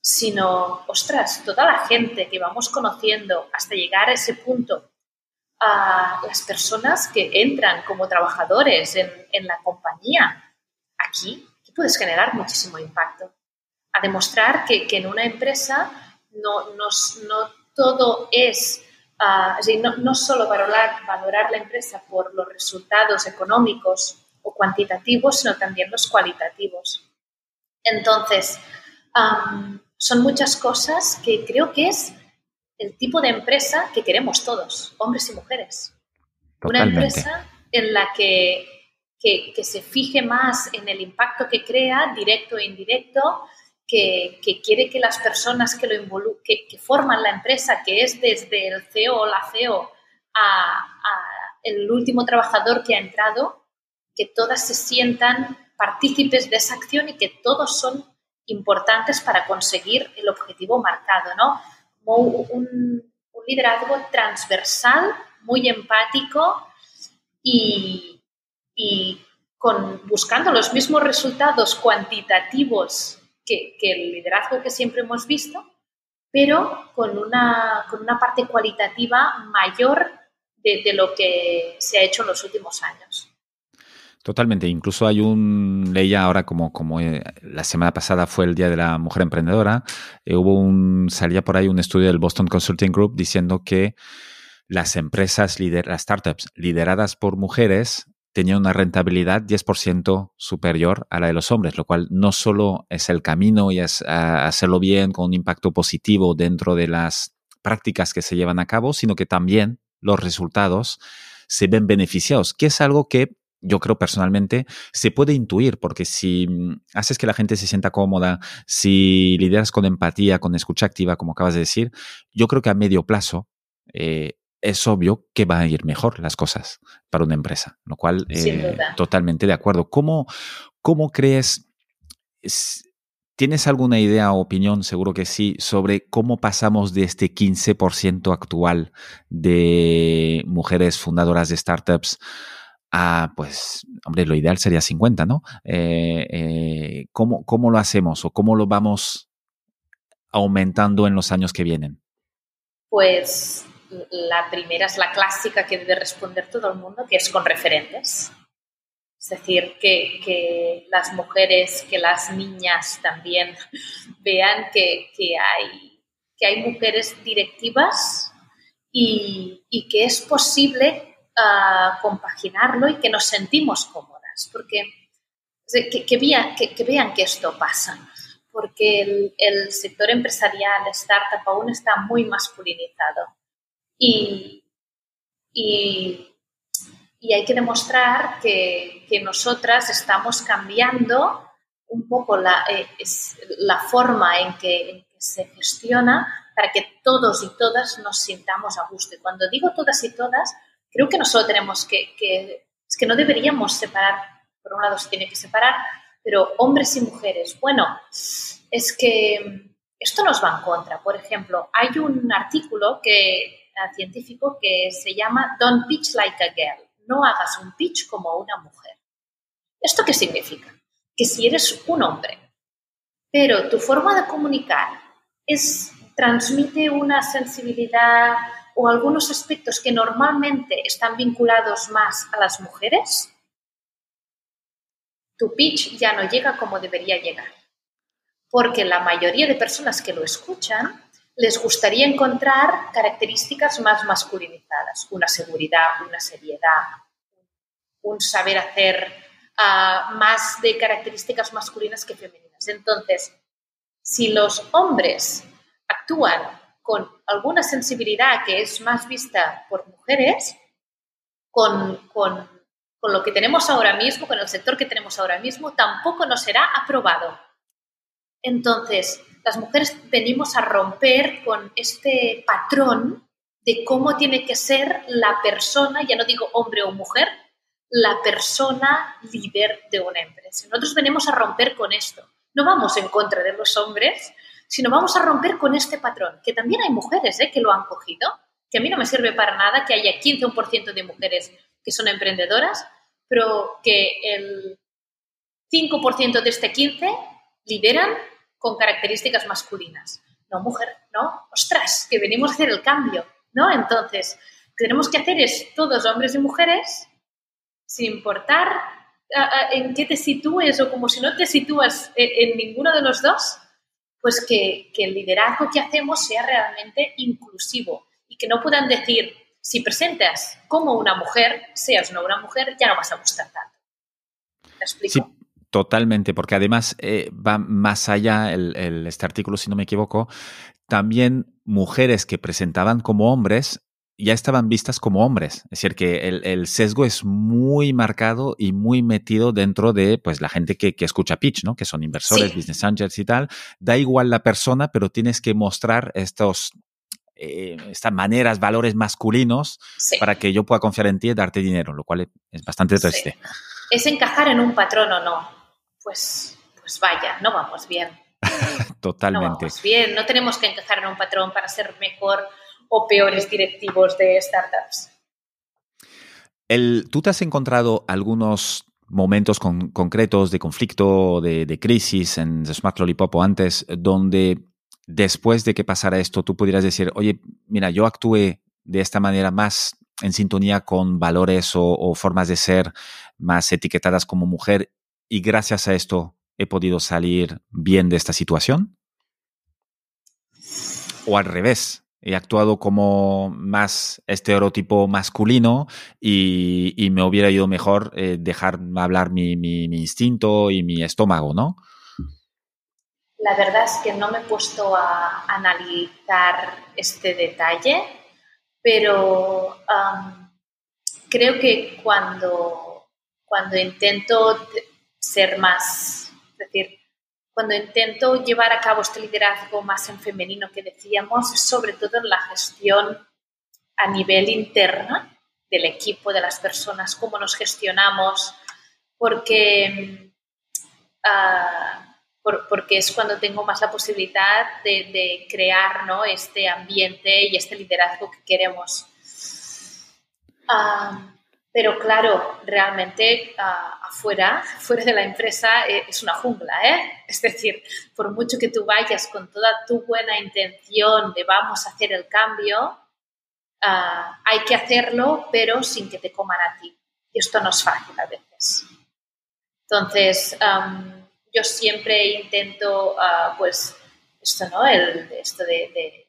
sino, ostras, toda la gente que vamos conociendo hasta llegar a ese punto, a las personas que entran como trabajadores en, la compañía, aquí, puedes generar muchísimo impacto. A demostrar que, en una empresa no, no, todo es, ah, no, no, solo valorar, valorar la empresa por los resultados económicos o cuantitativos, sino también los cualitativos. Entonces, son muchas cosas que creo que es el tipo de empresa que queremos todos, hombres y mujeres. Una empresa en la que, que, se fije más en el impacto que crea, directo e indirecto, que, que quiere que las personas que, lo que, que, forman la empresa, que es desde el CEO o la CEO a, a el último trabajador que ha entrado, que todas se sientan partícipes de esa acción y que todos son importantes para conseguir el objetivo marcado, ¿no? Un, liderazgo transversal, muy empático y, con, buscando los mismos resultados cuantitativos que, el liderazgo que siempre hemos visto, pero con una, con una parte cualitativa mayor de lo que se ha hecho en los últimos años. Totalmente. Incluso hay un, leía ahora como, como eh, la semana pasada fue el Día de la Mujer Emprendedora, eh, hubo un, salía por ahí un estudio del Boston Consulting Group diciendo que las empresas, las startups lideradas por mujeres tenían una rentabilidad 10% superior a la de los hombres, lo cual no solo es el camino y es hacerlo bien con un impacto positivo dentro de las prácticas que se llevan a cabo, sino que también los resultados se ven beneficiados, que es algo que yo creo personalmente, se puede intuir, porque si mm, haces que la gente se sienta cómoda, si lideras con empatía, con escucha activa, como acabas de decir, yo creo que a medio plazo eh, es obvio que van a ir mejor las cosas para una empresa, lo cual eh, totalmente de acuerdo. ¿Cómo, cómo crees? ¿Tienes alguna idea o opinión, seguro que sí, sobre cómo pasamos de este 15% actual de mujeres fundadoras de startups Ah, pues, hombre, lo ideal sería 50, ¿no? Eh, eh, ¿cómo, ¿Cómo lo hacemos o cómo lo vamos aumentando en los años que vienen? Pues la primera es la clásica que debe responder todo el mundo, que es con referentes. Es decir, que, que las mujeres, que las niñas también vean que, que, hay, que hay mujeres directivas y, y que es posible compaginarlo y que nos sentimos cómodas, porque que, vean, que, esto pasa, porque el, sector empresarial, startup, aún está muy masculinizado y, hay que demostrar que, nosotras estamos cambiando un poco la, eh, la forma en que, en que se gestiona para que todos y todas nos sintamos a gusto. Y cuando digo todas y todas, creo que no solo tenemos que, es que no deberíamos separar, por un lado se tiene que separar, pero hombres y mujeres. Bueno, es que esto nos va en contra. Por ejemplo, hay un artículo que, eh, científico que se llama Don't pitch like a girl. No hagas un pitch como una mujer. ¿Esto qué significa? Que si eres un hombre, pero tu forma de comunicar es, transmite una sensibilidad, o algunos aspectos que normalmente están vinculados más a las mujeres, tu pitch ya no llega como debería llegar. Porque la mayoría de personas que lo escuchan les gustaría encontrar características más masculinizadas, una seguridad, una seriedad, un saber hacer ah, más de características masculinas que femeninas. Entonces, si los hombres actúan con alguna sensibilidad que es más vista por mujeres, con, con lo que tenemos ahora mismo, con el sector que tenemos ahora mismo, tampoco nos será aprobado. Entonces, las mujeres venimos a romper con este patrón de cómo tiene que ser la persona, ya no digo hombre o mujer, la persona líder de una empresa. Nosotros venimos a romper con esto. No vamos en contra de los hombres, sino vamos a romper con este patrón, que también hay mujeres ¿eh? que lo han cogido, que a mí no me sirve para nada que haya 15 o 1% de mujeres que son emprendedoras, pero que el 5% de este 15 lideran con características masculinas. No, mujer, no, ostras, que venimos a hacer el cambio, ¿no? Entonces, lo que tenemos que hacer es todos hombres y mujeres, sin importar en qué te sitúes o como si no te sitúas en, ninguno de los dos, pues que, que, el liderazgo que hacemos sea realmente inclusivo y que no puedan decir, si presentas como una mujer, seas no una mujer, ya no vas a gustar tanto. ¿Te explico? Sí. Totalmente, porque además eh, va más allá el, este artículo, si no me equivoco, también mujeres que presentaban como hombres ya estaban vistas como hombres. Es decir, que el, sesgo es muy marcado y muy metido dentro de pues, la gente que, escucha pitch, ¿no? que son inversores, business angels y tal. Da igual la persona, pero tienes que mostrar estos eh, estas maneras, valores masculinos para que yo pueda confiar en ti y darte dinero, lo cual es bastante triste. ¿Es encajar en un patrón o no? Pues, pues vaya, no vamos bien. Totalmente. No vamos bien, no tenemos que encajar en un patrón para ser mejor o peores directivos de startups. ¿Tú te has encontrado algunos momentos concretos de conflicto, de, de, crisis en Smart Lollipop o antes, donde después de que pasara esto, tú pudieras decir, oye, mira, yo actué de esta manera más en sintonía con valores o, formas de ser más etiquetadas como mujer y gracias a esto he podido salir bien de esta situación? ¿O al revés? He actuado como más estereotipo masculino y, me hubiera ido mejor eh, dejar hablar mi, mi instinto y mi estómago, ¿no? La verdad es que no me he puesto a analizar este detalle, pero creo que cuando, cuando intento ser más, es decir, cuando intento llevar a cabo este liderazgo más en femenino que decíamos, es sobre todo en la gestión a nivel interna del equipo, de las personas, cómo nos gestionamos, porque uh, porque es cuando tengo más la posibilidad de, crear ¿no? este ambiente y este liderazgo que queremos. Ah, pero claro, realmente ah, afuera, fuera de la empresa, eh, es una jungla, ¿eh? Es decir, por mucho que tú vayas con toda tu buena intención de vamos a hacer el cambio, ah, hay que hacerlo, pero sin que te coman a ti. Y esto no es fácil a veces. Entonces, yo siempre intento, ah, pues, esto, ¿no? El, esto de,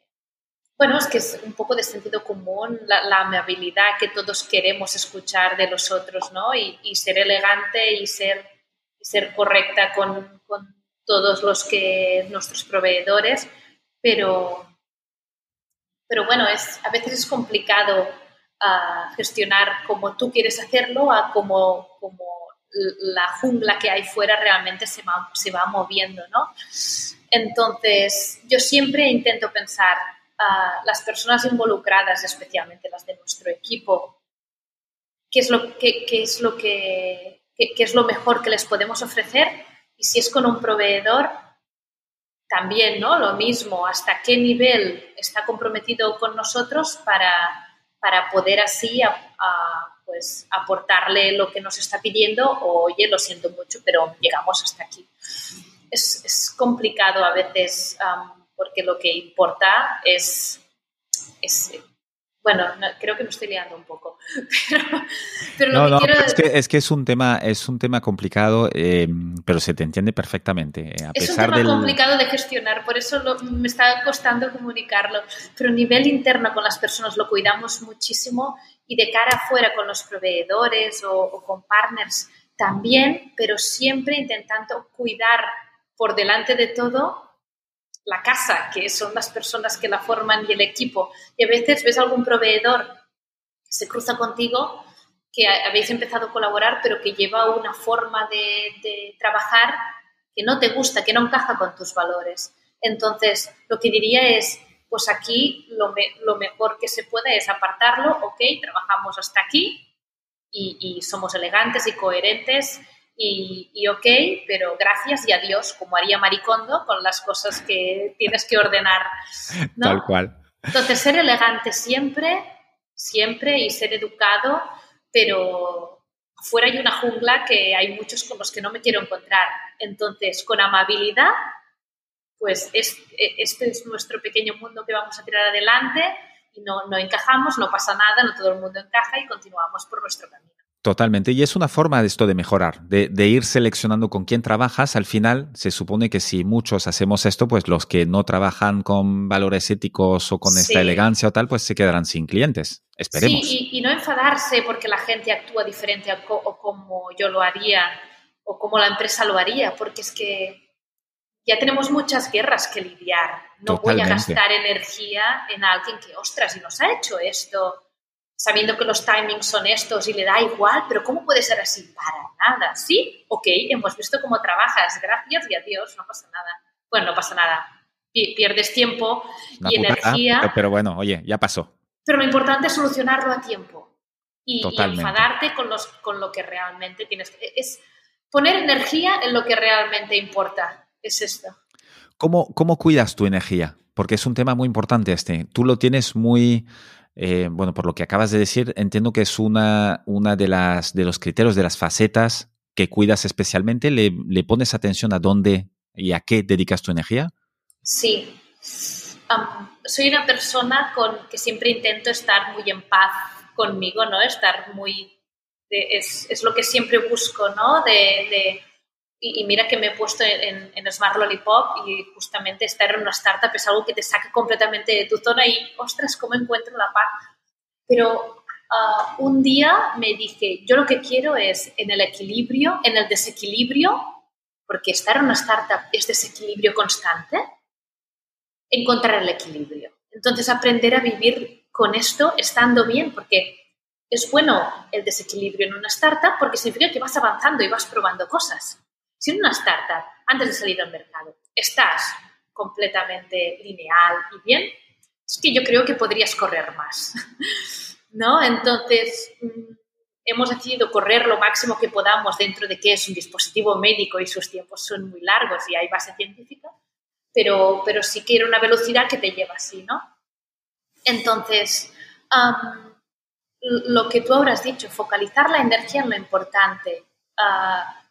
bueno, es que es un poco de sentido común, la, amabilidad que todos queremos escuchar de los otros, ¿no? Y, ser elegante y ser, ser correcta con, todos los que, nuestros proveedores, pero, pero bueno, es, a veces es complicado ah, gestionar como tú quieres hacerlo a como, como la jungla que hay fuera realmente se va, se va moviendo, ¿no? Entonces, yo siempre intento pensar a las personas involucradas, especialmente las de nuestro equipo, qué es lo, qué, es lo que qué, es lo mejor que les podemos ofrecer y si es con un proveedor, también, ¿no? Lo mismo, hasta qué nivel está comprometido con nosotros para, para poder así pues aportarle lo que nos está pidiendo o, oye, lo siento mucho, pero llegamos hasta aquí. Es, es complicado a veces porque lo que importa es, es bueno, creo que me estoy liando un poco. Pero, no, no, es, que, es, que, es un tema, es un tema complicado, eh, pero se te entiende perfectamente. Eh, a es un tema complicado de gestionar, por eso me está costando comunicarlo. Pero a nivel interno con las personas lo cuidamos muchísimo y de cara afuera con los proveedores o, o con partners también, pero siempre intentando cuidar por delante de todo la casa, que son las personas que la forman y el equipo. Y a veces ves algún proveedor se cruza contigo que habéis empezado a colaborar, pero que lleva una forma de, trabajar que no te gusta, que no encaja con tus valores. Entonces, lo que diría es, pues aquí lo, lo mejor que se puede es apartarlo, ok, trabajamos hasta aquí y, somos elegantes y coherentes y, y, ok, pero gracias y adiós, como haría Maricondo con las cosas que tienes que ordenar. Tal cual. Entonces, ser elegante siempre, siempre y ser educado pero afuera hay una jungla que hay muchos con los que no me quiero encontrar. Entonces, con amabilidad, pues es, este es nuestro pequeño mundo que vamos a tirar adelante y no, no encajamos, no pasa nada, no todo el mundo encaja y continuamos por nuestro camino. Totalmente. Y es una forma de esto de mejorar, de, ir seleccionando con quién trabajas. Al final, se supone que si muchos hacemos esto, pues los que no trabajan con valores éticos o con esta elegancia o tal, pues se quedarán sin clientes. Esperemos. Sí, y, no enfadarse porque la gente actúa diferente o como yo lo haría o como la empresa lo haría, porque es que ya tenemos muchas guerras que lidiar. No voy a gastar energía en alguien que, ostras, y nos ha hecho esto sabiendo que los timings son estos y le da igual, pero ¿cómo puede ser así? Para nada, ¿sí? Ok, hemos visto cómo trabajas, gracias y adiós, no pasa nada. Bueno, no pasa nada, pierdes tiempo y energía. Pero, bueno, oye, ya pasó. Pero lo importante es solucionarlo a tiempo y, enfadarte con, los, con lo que realmente tienes. que... Es poner energía en lo que realmente importa, es esto. ¿Cómo, ¿Cómo cuidas tu energía? Porque es un tema muy importante este. Tú lo tienes muy eh, bueno, por lo que acabas de decir, entiendo que es una, una de, las, de los criterios, de las facetas que cuidas especialmente. ¿Le, pones atención a dónde y a qué dedicas tu energía? Sí. soy una persona con que siempre intento estar muy en paz conmigo, ¿no? Estar muy... es, es, lo que siempre busco, ¿no? de y, mira que me he puesto en, en, Smart Lollipop y justamente estar en una startup es algo que te saca completamente de tu zona y, ostras, ¿cómo encuentro la paz? Pero ah, un día me dije, yo lo que quiero es en el equilibrio, en el desequilibrio, porque estar en una startup es desequilibrio constante, encontrar el equilibrio. Entonces, aprender a vivir con esto estando bien, porque es bueno el desequilibrio en una startup porque significa que vas avanzando y vas probando cosas. Si en una startup, antes de salir al mercado, estás completamente lineal y bien, es que yo creo que podrías correr más, ¿no? Entonces, mm, hemos decidido correr lo máximo que podamos dentro de que es un dispositivo médico y sus tiempos son muy largos y hay base científica, pero, pero sí que era una velocidad que te lleva así, ¿no? Entonces, lo que tú habrás dicho, focalizar la energía en lo importante, uh,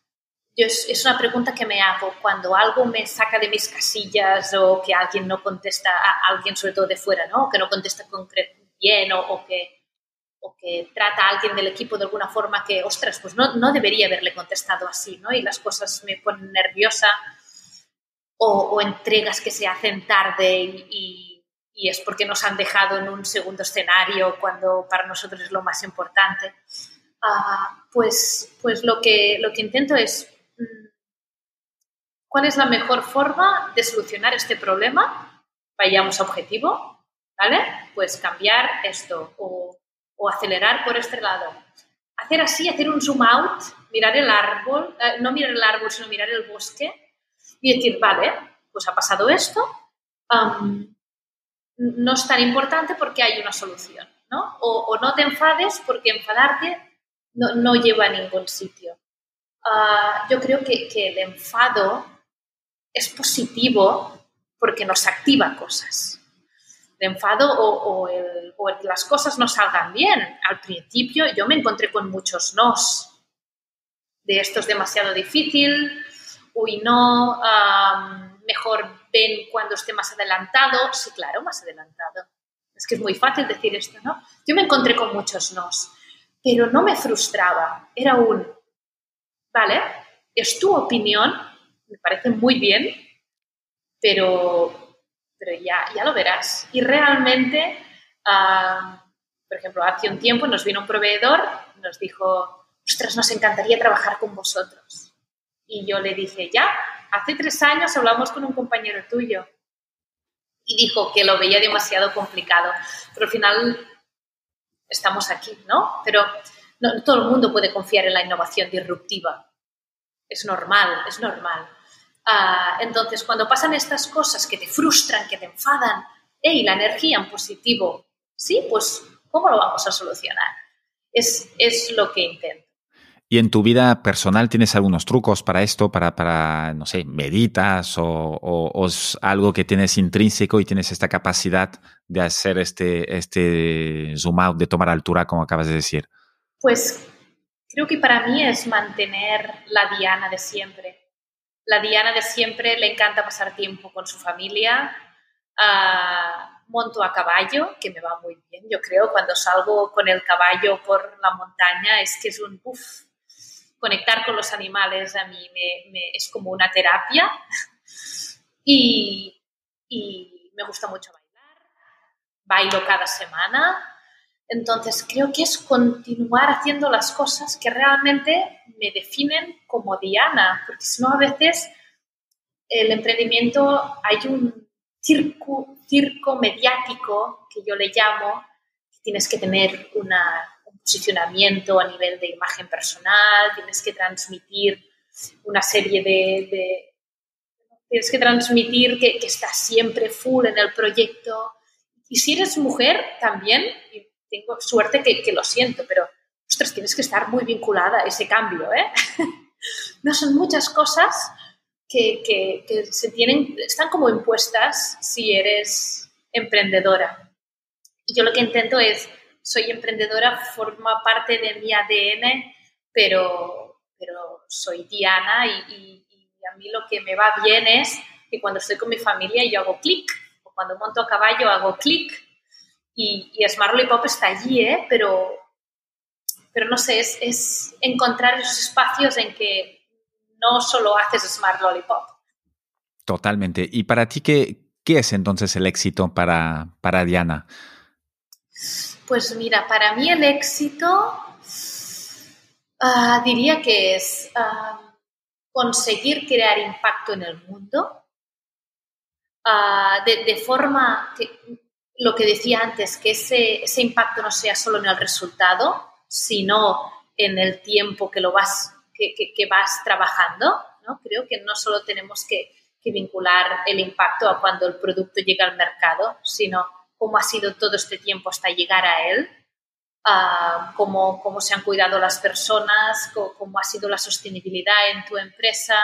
es, una pregunta que me hago cuando algo me saca de mis casillas o que alguien no contesta, a alguien sobre todo de fuera, ¿no? O que no contesta bien o, que, o que trata a alguien del equipo de alguna forma que, ostras, pues no, no debería haberle contestado así, ¿no? Y las cosas me ponen nerviosa o, entregas que se hacen tarde y, es porque nos han dejado en un segundo escenario cuando para nosotros es lo más importante. Ah, pues, pues lo, que, lo que intento es ¿Cuál es la mejor forma de solucionar este problema? Vayamos a objetivo, ¿vale? Pues cambiar esto o, acelerar por este lado. Hacer así, hacer un zoom out, mirar el árbol, eh, no mirar el árbol, sino mirar el bosque y decir, vale, pues ha pasado esto, no es tan importante porque hay una solución, ¿no? O, no te enfades porque enfadarte no, lleva a ningún sitio. Ah, yo creo que, que el enfado es positivo porque nos activa cosas. El enfado o, el, que las cosas no salgan bien. Al principio yo me encontré con muchos nos. De esto es demasiado difícil, uy, no, mejor ven cuando esté más adelantado. Sí, claro, más adelantado. Es que es muy fácil decir esto, ¿no? Yo me encontré con muchos nos, pero no me frustraba. Era un, vale, es tu opinión, me parece muy bien, pero, pero ya, ya lo verás. Y realmente, ah, por ejemplo, hace un tiempo nos vino un proveedor, nos dijo, ostras, nos encantaría trabajar con vosotros. Y yo le dije, ya, hace tres años hablamos con un compañero tuyo y dijo que lo veía demasiado complicado, pero al final estamos aquí, ¿no? Pero todo el mundo puede confiar en la innovación disruptiva. Es normal, es normal. Ah, entonces, cuando pasan estas cosas que te frustran, que te enfadan, y la energía en positivo, sí, pues, ¿cómo lo vamos a solucionar? Es, es lo que intento. ¿Y en tu vida personal tienes algunos trucos para esto? Para, para no sé, meditas o, o, es algo que tienes intrínseco y tienes esta capacidad de hacer este, este zoom out, de tomar altura, como acabas de decir? Pues creo que para mí es mantener la Diana de siempre. La Diana de siempre le encanta pasar tiempo con su familia. Uh, monto a caballo, que me va muy bien. Yo creo cuando salgo con el caballo por la montaña es que es un uff, conectar con los animales a mí me, es como una terapia y, y me gusta mucho bailar. Bailo cada semana. Entonces creo que es continuar haciendo las cosas que realmente me definen como Diana, porque si no a veces el emprendimiento hay un circo, circo mediático que yo le llamo, tienes que tener una posicionamiento a nivel de imagen personal, tienes que transmitir una serie de... tienes que transmitir que, que, estás siempre full en el proyecto. Y si eres mujer, también, tengo suerte que, lo siento, pero, ostras, tienes que estar muy vinculada a ese cambio, ¿eh? no son muchas cosas que, que, se tienen, están como impuestas si eres emprendedora. Y yo lo que intento es soy emprendedora, forma parte de mi ADN, pero, pero soy Diana y, a mí lo que me va bien es que cuando estoy con mi familia yo hago clic, o cuando monto a caballo hago clic y, y Smart Lollipop está allí, ¿eh? pero, pero no sé, es, es encontrar esos espacios en que no solo haces Smart Lollipop. Totalmente. ¿Y para ti qué, qué es entonces el éxito para, para Diana? Pues mira, para mí el éxito ah, diría que es ah, conseguir crear impacto en el mundo ah, de, forma que lo que decía antes, que ese, ese, impacto no sea solo en el resultado, sino en el tiempo que lo vas, que, que, vas trabajando. ¿no? Creo que no solo tenemos que, que vincular el impacto a cuando el producto llega al mercado, sino cómo ha sido todo este tiempo hasta llegar a él, uh, cómo, cómo, se han cuidado las personas, cómo, ha sido la sostenibilidad en tu empresa,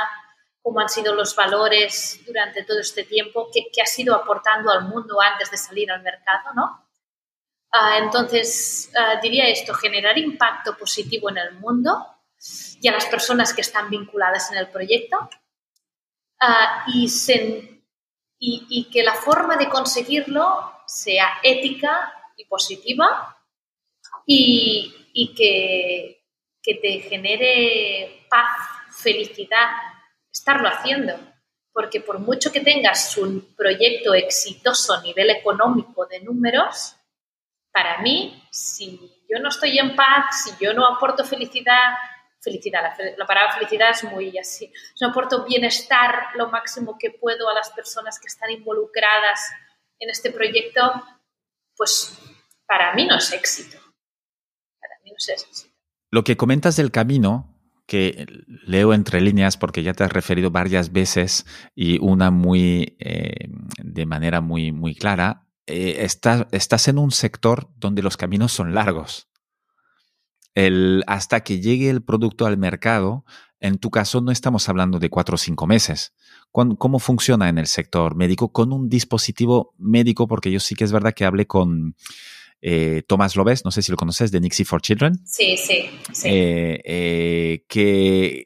cómo han sido los valores durante todo este tiempo, qué, qué has ido aportando al mundo antes de salir al mercado, ¿no? Uh, entonces, uh, diría esto, generar impacto positivo en el mundo y a las personas que están vinculadas en el proyecto y, y, y, que la forma de conseguirlo sea ética y positiva y, que, que, te genere paz, felicidad, estarlo haciendo. Porque por mucho que tengas un proyecto exitoso a nivel económico de números, para mí, si yo no estoy en paz, si yo no aporto felicidad, felicidad, la, la palabra felicidad es muy así, no aporto bienestar lo máximo que puedo a las personas que están involucradas en este proyecto, pues para mí no es éxito. Para mí no es éxito. Lo que comentas del camino, que leo entre líneas porque ya te has referido varias veces y una muy eh, de manera muy, muy clara, eh, estás en un sector donde los caminos son largos. El, hasta que llegue el producto al mercado, en tu caso no estamos hablando de cuatro o cinco meses. ¿Cómo funciona en el sector médico con un dispositivo médico? Porque yo sí que es verdad que hablé con eh, Tomás Lobes, no sé si lo conoces, de Nixie for Children. Sí, sí, sí. Eh, eh, que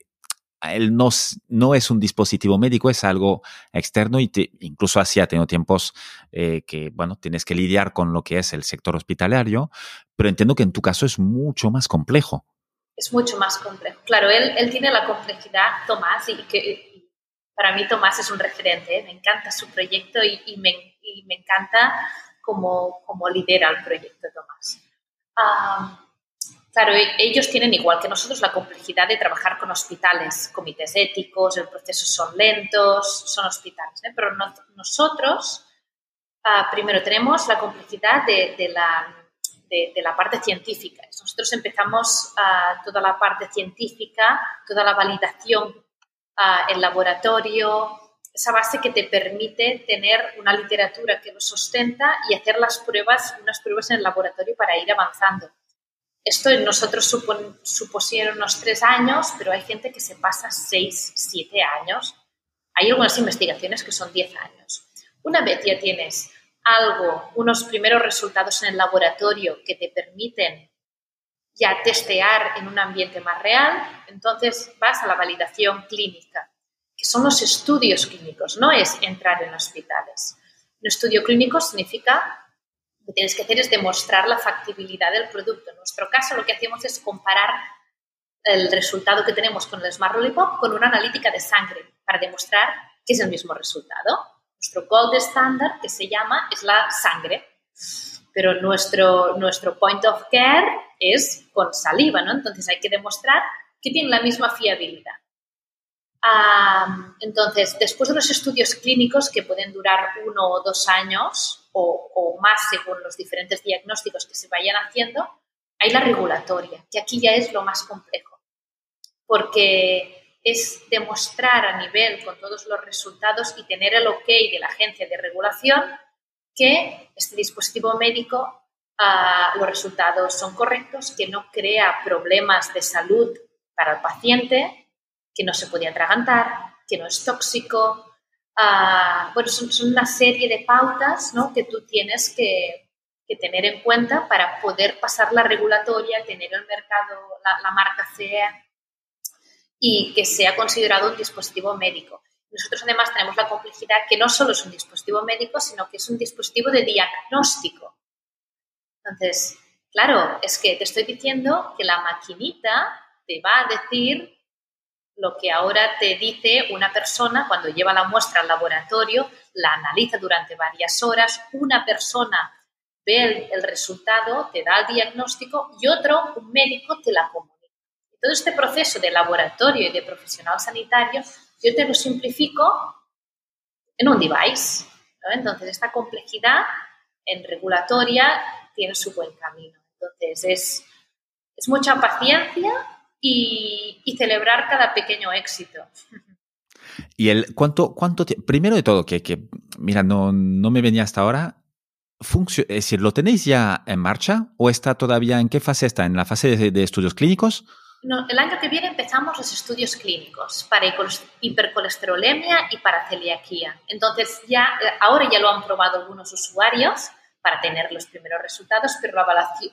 él no, no, es un dispositivo médico, es algo externo y incluso así ha tenido tiempos que, bueno, tienes que lidiar con lo que es el sector hospitalario, pero entiendo que en tu caso es mucho más complejo. Es mucho más complejo. Claro, él, él tiene la complejidad, Tomás, y que para mí Tomás es un referente, ¿eh? me encanta su proyecto y, me, me, encanta cómo, cómo, lidera el proyecto Tomás. claro, e, ellos tienen igual que nosotros la complejidad de trabajar con hospitales, comités éticos, el proceso son lentos, son hospitales, ¿eh? pero nosotros ah, primero tenemos la complejidad de, de, la, de, la parte científica. Nosotros empezamos a toda la parte científica, toda la validación en laboratorio, esa base que te permite tener una literatura que lo sustenta y hacer las pruebas, unas pruebas en el laboratorio para ir avanzando. Esto en nosotros supusieron unos tres años, pero hay gente que se pasa seis, siete años. Hay algunas investigaciones que son diez años. Una vez ya tienes algo, unos primeros resultados en el laboratorio que te permiten ya testear en un ambiente más real, entonces vas a la validación clínica, que son los estudios clínicos, no es entrar en hospitales. Un estudio clínico significa lo que tienes que hacer es demostrar la factibilidad del producto. En nuestro caso, lo que hacemos es comparar el resultado que tenemos con el Smart Lollipop con una analítica de sangre para demostrar que es el mismo resultado. Nuestro gold standard, que se llama, es la sangre, pero nuestro, nuestro point of care es con saliva, ¿no? Entonces hay que demostrar que tiene la misma fiabilidad. Entonces, después de los estudios clínicos que pueden durar uno o dos años o, o, más según los diferentes diagnósticos que se vayan haciendo, hay la regulatoria, que aquí ya es lo más complejo, porque es demostrar a nivel con todos los resultados y tener el ok de la agencia de regulación que este dispositivo médico, ah, los resultados son correctos, que no crea problemas de salud para el paciente, que no se puede atragantar, que no es tóxico. Ah, bueno, son, una serie de pautas que tú tienes que, tener en cuenta para poder pasar la regulatoria, tener el mercado, la, la marca CE y que sea considerado un dispositivo médico. Nosotros además tenemos la complejidad que no solo es un dispositivo médico, sino que es un dispositivo de diagnóstico. Entonces, claro, es que te estoy diciendo que la maquinita te va a decir lo que ahora te dice una persona cuando lleva la muestra al laboratorio, la analiza durante varias horas, una persona ve el, resultado, te da el diagnóstico y otro, un médico, te la comunica. Todo este proceso de laboratorio y de profesional sanitario, yo te lo simplifico en un device. Entonces, esta complejidad en regulatoria tiene su buen camino. Entonces, es, es mucha paciencia y, celebrar cada pequeño éxito. Y el cuánto, cuánto primero de todo, que, que mira, no, no me venía hasta ahora, es decir, ¿lo tenéis ya en marcha o está todavía en qué fase está? ¿En la fase de estudios clínicos? el año que viene empezamos los estudios clínicos para hipercolesterolemia y para celiaquía. Entonces, ya, eh, ahora ya lo han probado algunos usuarios para tener los primeros resultados, pero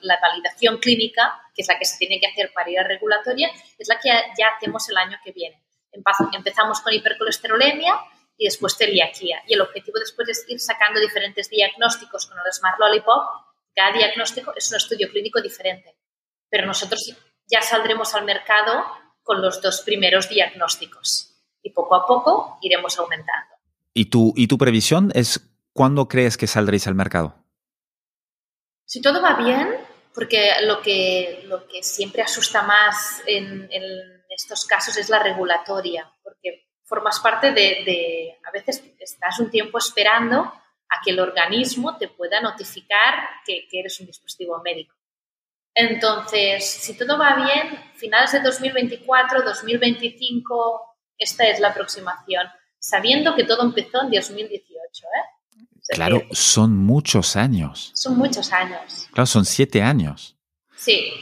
la, validación clínica, que es la que se tiene que hacer para ir a regulatoria, es la que ya hacemos el año que viene. Empezamos con hipercolesterolemia y después celiaquía. Y el objetivo después es ir sacando diferentes diagnósticos con el Smart Lollipop. Cada diagnóstico es un estudio clínico diferente. Pero nosotros ya saldremos al mercado con los dos primeros diagnósticos y poco a poco iremos aumentando. ¿Y tu, y tu previsión es cuándo crees que saldréis al mercado? Si todo va bien, porque lo que, lo que siempre asusta más en, estos casos es la regulatoria, porque formas parte de, a veces estás un tiempo esperando a que el organismo te pueda notificar que eres un dispositivo médico. Entonces, si todo va bien, finales de 2024, 2025, esta es la aproximación, sabiendo que todo empezó en 2018. ¿eh? Claro, son muchos años. Son muchos años. Claro, son siete años. Sí.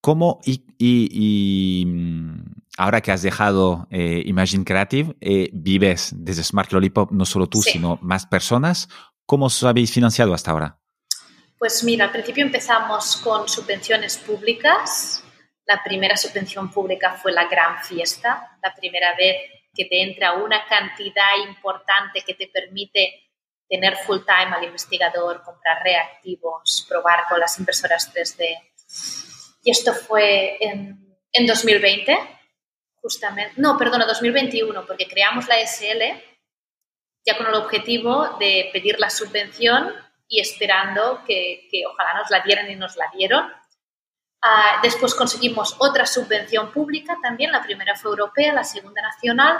¿Cómo y, mm, ahora que has dejado eh, Imagine Creative, eh, vives desde Smart Lollipop, no solo tú, sino más personas, ¿cómo os habéis financiado hasta ahora? Pues mira, al principio empezamos con subvenciones públicas. La primera subvención pública fue la gran fiesta, la primera vez que te entra una cantidad importante que te permite tener full time al investigador, comprar reactivos, probar con las impresoras 3D. Y esto fue en, en 2020, justamente. No, perdona, 2021, porque creamos la SL ya con el objetivo de pedir la subvención y esperando que, ojalá nos la dieran y nos la dieron. Ah, después conseguimos otra subvención pública también, la primera fue europea, la segunda nacional.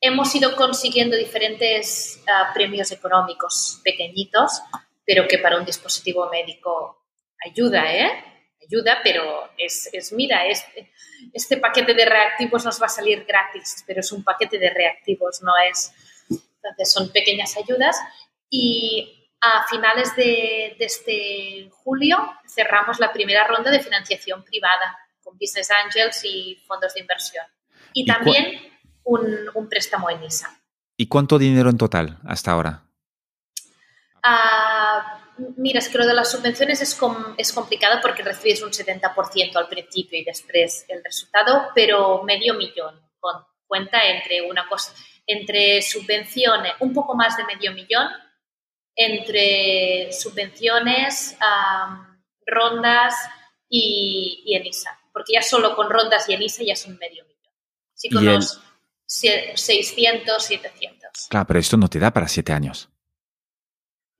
Hemos ido consiguiendo diferentes ah, premios económicos pequeñitos, pero que para un dispositivo médico ayuda, ¿eh? Ayuda, pero es, es mira, este, este paquete de reactivos nos va a salir gratis, pero es un paquete de reactivos, no es... Entonces son pequeñas ayudas y a finales de, de este julio cerramos la primera ronda de financiación privada con Business Angels y fondos de inversión. Y, también un, un, préstamo en ISA. ¿Y cuánto dinero en total hasta ahora? Uh, mira, es que lo de las subvenciones es, com es complicado porque recibes un 70% al principio y después el resultado, pero medio millón con cuenta entre una cosa, entre subvenciones, un poco más de medio millón, entre subvenciones, um, rondas y, y ENISA, porque ya solo con rondas y ENISA ya son medio millón. Sí, con los 600, 700. Claro, pero esto no te da para siete años.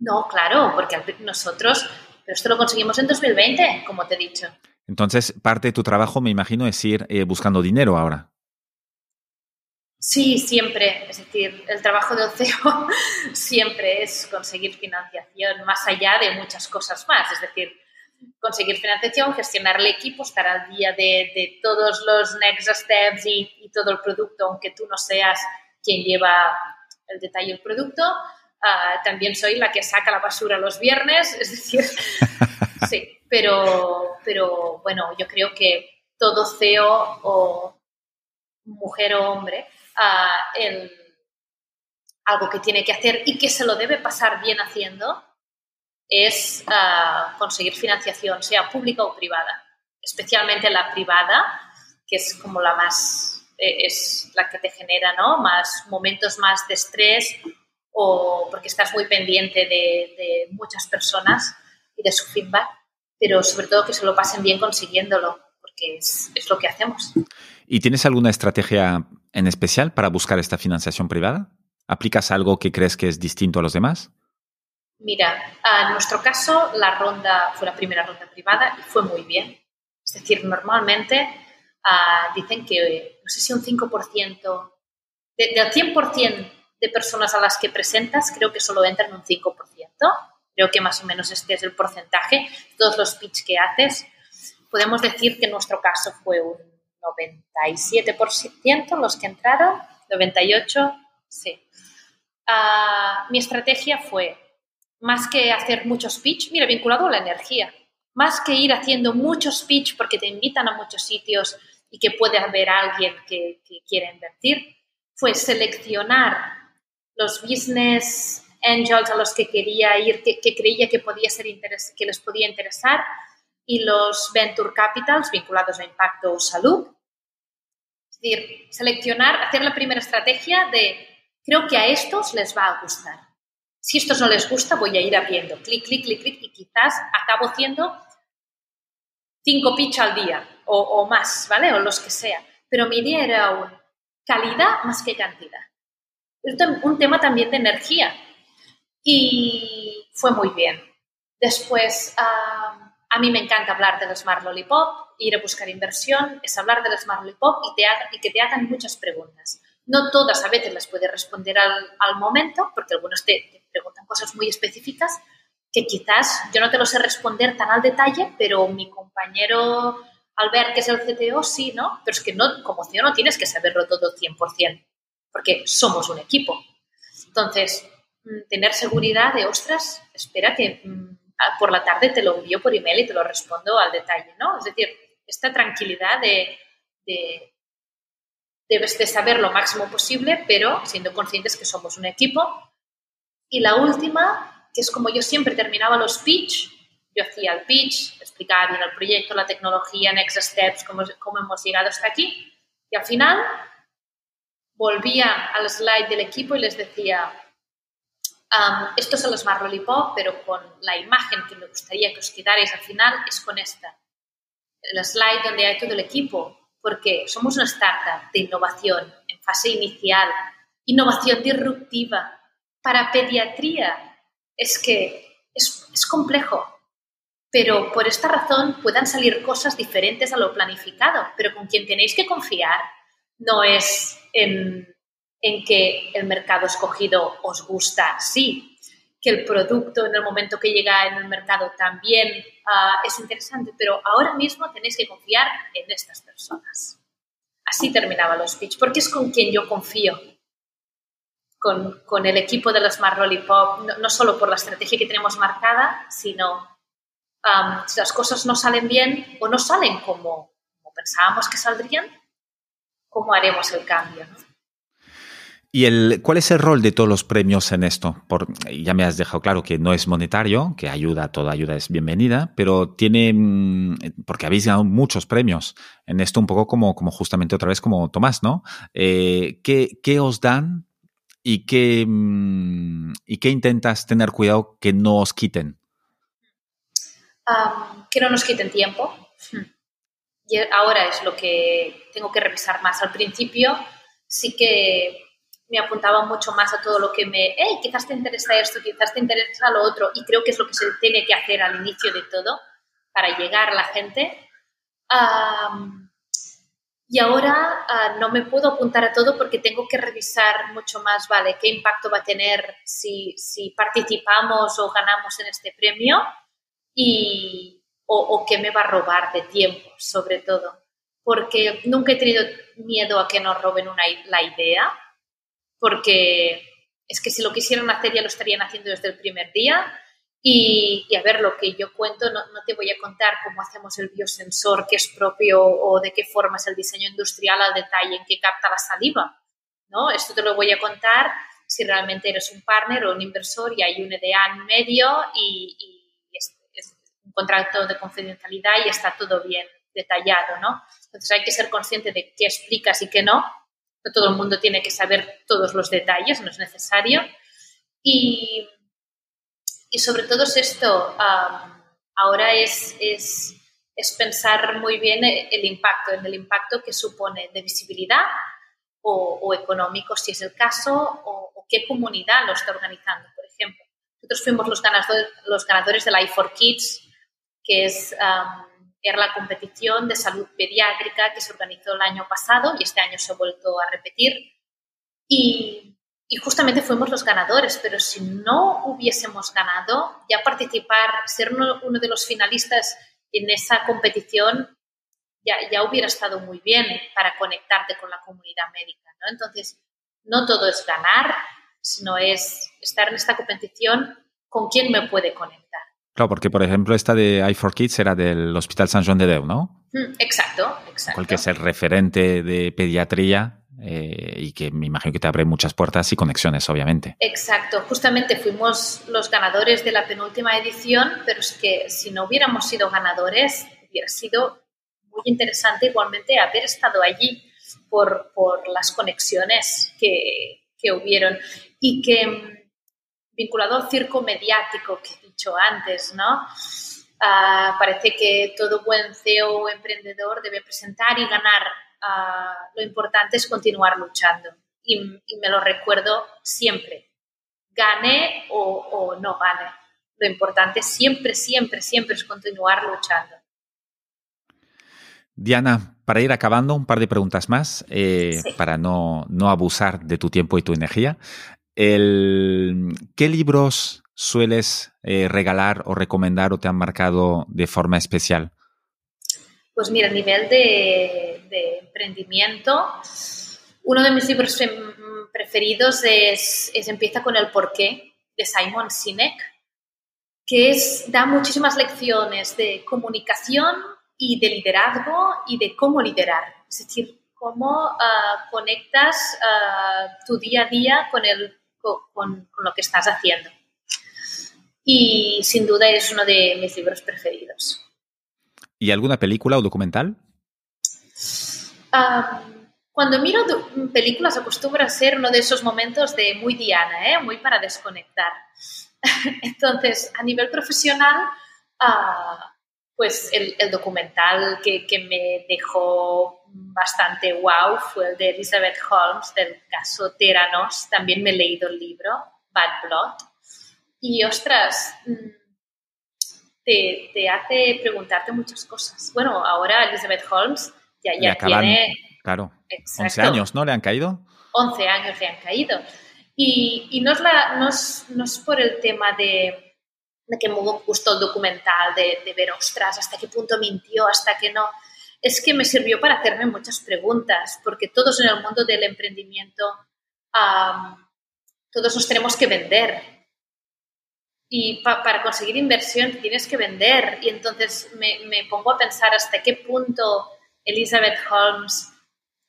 No, claro, porque nosotros, pero esto lo conseguimos en 2020, como te he dicho. Entonces, parte de tu trabajo, me imagino, es ir eh, buscando dinero ahora. Sí, siempre. Es decir, el trabajo de OCEO siempre es conseguir financiación, más allá de muchas cosas más. Es decir, conseguir financiación, gestionar el equipo, estar al día de, todos los next steps y, todo el producto, aunque tú no seas quien lleva el detalle del producto. Uh, también soy la que saca la basura los viernes, es decir, sí, pero, pero bueno, yo creo que todo CEO o mujer o hombre, uh, el, algo que tiene que hacer y que se lo debe pasar bien haciendo, es uh, conseguir financiación, sea pública o privada, especialmente la privada, que es como la más, eh, es la que te genera, ¿no? Más momentos más de estrés o porque estás muy pendiente de, de muchas personas y de su feedback, pero sobre todo que se lo pasen bien consiguiéndolo, porque es, es lo que hacemos. ¿Y tienes alguna estrategia en especial para buscar esta financiación privada? ¿Aplicas algo que crees que es distinto a los demás? Mira, en nuestro caso la ronda fue la primera ronda privada y fue muy bien. Es decir, normalmente uh, dicen que, no sé si un 5%, de, del 100% de personas a las que presentas, creo que solo entran un 5%. Creo que más o menos este es el porcentaje. Todos los pitch que haces, podemos decir que en nuestro caso fue un 97% los que entraron, 98%, sí. Uh, mi estrategia fue más que hacer muchos pitch, mira, vinculado a la energía, más que ir haciendo muchos pitch porque te invitan a muchos sitios y que puede haber alguien que, que quiera invertir, fue seleccionar los business angels a los que quería ir, que, creía que, podía ser interes, que les podía interesar, y los venture capitals vinculados a impacto salud. Es decir, seleccionar, hacer la primera estrategia de creo que a estos les va a gustar si esto no les gusta, voy a ir abriendo, clic, clic, clic, clic, y quizás acabo haciendo cinco pitch al día o, o, más, ¿vale? O los que sea. Pero mi idea era un calidad más que cantidad. Un tema también de energía. Y fue muy bien. Después, uh, a mí me encanta hablar del Smart Lollipop, ir a buscar inversión, es hablar del Smart Lollipop y, te y que te hagan muchas preguntas. No todas a veces las puedes responder al, al momento, porque algunos te, te, preguntan cosas muy específicas que quizás yo no te lo sé responder tan al detalle, pero mi compañero Albert, que es el CTO, sí, ¿no? Pero es que no, como CEO no tienes que saberlo todo 100%, porque somos un equipo. Entonces, mm, tener seguridad de, ostras, espera que mm, por la tarde te lo envío por email y te lo respondo al detalle, ¿no? Es decir, esta tranquilidad de, de de saber lo máximo posible, pero siendo conscientes que somos un equipo y la última, que es como yo siempre terminaba los pitch, yo hacía el pitch, explicaba bien el proyecto, la tecnología, next steps, cómo, cómo hemos llegado hasta aquí. Y al final volvía al slide del equipo y les decía, um, esto es el Smart pero con la imagen que me gustaría que os quedarais al final es con esta. El slide donde hay todo el equipo, porque somos una startup de innovación en fase inicial, innovación disruptiva, para pediatría es que es, complejo, pero por esta razón puedan salir cosas diferentes a lo planificado, pero con quien tenéis que confiar no es en, que el mercado escogido os gusta, sí, que el producto en el momento que llega en el mercado también ah, es interesante, pero ahora mismo tenéis que confiar en estas personas. Así terminaba los speech, porque es con quien yo confío. Con, con el equipo de la Smart Lollipop, no, no, solo por la estrategia que tenemos marcada, sino um, si las cosas no salen bien o no salen como, como pensábamos que saldrían, ¿cómo haremos el cambio? ¿no? ¿Y el, cuál es el rol de todos los premios en esto? Por, ya me has dejado claro que no es monetario, que ayuda, toda ayuda es bienvenida, pero tiene, mm, porque habéis ganado muchos premios en esto, un poco como, como justamente otra vez como Tomás, ¿no? Eh, ¿qué, ¿qué, os dan y qué, mm, y qué intentas tener cuidado que no os quiten? Um, que no nos quiten tiempo. Y ahora es lo que tengo que revisar más. Al principio sí que me apuntaba mucho más a todo lo que me, hey, quizás te interesa esto, quizás te interesa lo otro, y creo que es lo que se tiene que hacer al inicio de todo para llegar a la gente. Um, y ahora uh, no me puedo apuntar a todo porque tengo que revisar mucho más, ¿vale? ¿Qué impacto va a tener si, si participamos o ganamos en este premio? Y, o, o qué me va a robar de tiempo, sobre todo. Porque nunca he tenido miedo a que nos roben una, la idea porque es que si lo quisieran hacer ya lo estarían haciendo desde el primer día. Y, y a ver, lo que yo cuento, no, no, te voy a contar cómo hacemos el biosensor, qué es propio o de qué forma es el diseño industrial al detalle en qué capta la saliva. ¿no? Esto te lo voy a contar si realmente eres un partner o un inversor y hay un EDA en medio y, y es, es, un contrato de confidencialidad y está todo bien detallado. ¿no? Entonces hay que ser consciente de qué explicas y qué no no todo el mundo tiene que saber todos los detalles, no es necesario. Y, y sobre todo es esto, um, ahora es, es, es, pensar muy bien el impacto, en el impacto que supone de visibilidad o, o económico, si es el caso, o, o, qué comunidad lo está organizando, por ejemplo. Nosotros fuimos los ganadores, los ganadores del i4Kids, que es... Um, era la competición de salud pediátrica que se organizó el año pasado y este año se ha vuelto a repetir. Y, y, justamente fuimos los ganadores, pero si no hubiésemos ganado, ya participar, ser uno, uno de los finalistas en esa competición ya, ya, hubiera estado muy bien para conectarte con la comunidad médica. ¿no? Entonces, no todo es ganar, sino es estar en esta competición con quién me puede conectar. Claro, porque por ejemplo esta de i4Kids era del Hospital San Joan de Déu, ¿no? Mm, exacto, exacto. Cual que es el referente de pediatría eh, y que me imagino que te abre muchas puertas y conexiones, obviamente. Exacto, justamente fuimos los ganadores de la penúltima edición, pero es que si no hubiéramos sido ganadores, hubiera sido muy interesante igualmente haber estado allí por, por las conexiones que, que hubieron y que mm, vinculado al circo mediático que he dicho antes, ¿no? Uh, parece que todo buen CEO o emprendedor debe presentar y ganar. Uh, lo importante es continuar luchando y, y, me lo recuerdo siempre, gane o, o no gane. Lo importante siempre, siempre, siempre es continuar luchando. Diana, para ir acabando, un par de preguntas más, eh, sí. para no, no, abusar de tu tiempo y tu energía. El, ¿Qué libros sueles eh, regalar o recomendar o te han marcado de forma especial? Pues mira, a nivel de, emprendimiento, uno de mis libros preferidos es, Empieza con el porqué de Simon Sinek, que es, da muchísimas lecciones de comunicación y de liderazgo y de cómo liderar. Es decir, cómo uh, conectas uh, tu día a día con el con, lo que estás haciendo. Y sin duda es uno de mis libros preferidos. ¿Y alguna película o documental? Um, cuando miro películas acostumbra a ser uno de esos momentos de muy diana, ¿eh? muy para desconectar. Entonces, a nivel profesional, uh, pues el, el documental que, que, me dejó bastante wow fue el de Elizabeth Holmes del caso Teranos. También me he leído el libro, Bad Blood. Y ostras, mm, te, te hace preguntarte muchas cosas. Bueno, ahora Elizabeth Holmes ya, ya acaban, tiene... Claro, exacto, 11 años, ¿no? ¿Le han caído? 11 años le han caído. Y, y no, es la, no, es, no es por el tema de que me gustó el documental, de, de ver, ostras, hasta qué punto mintió, hasta que no. Es que me sirvió para hacerme muchas preguntas, porque todos en el mundo del emprendimiento, todos nos tenemos que vender. Y para conseguir inversión tienes que vender. Y entonces me, me pongo a pensar hasta qué punto Elizabeth Holmes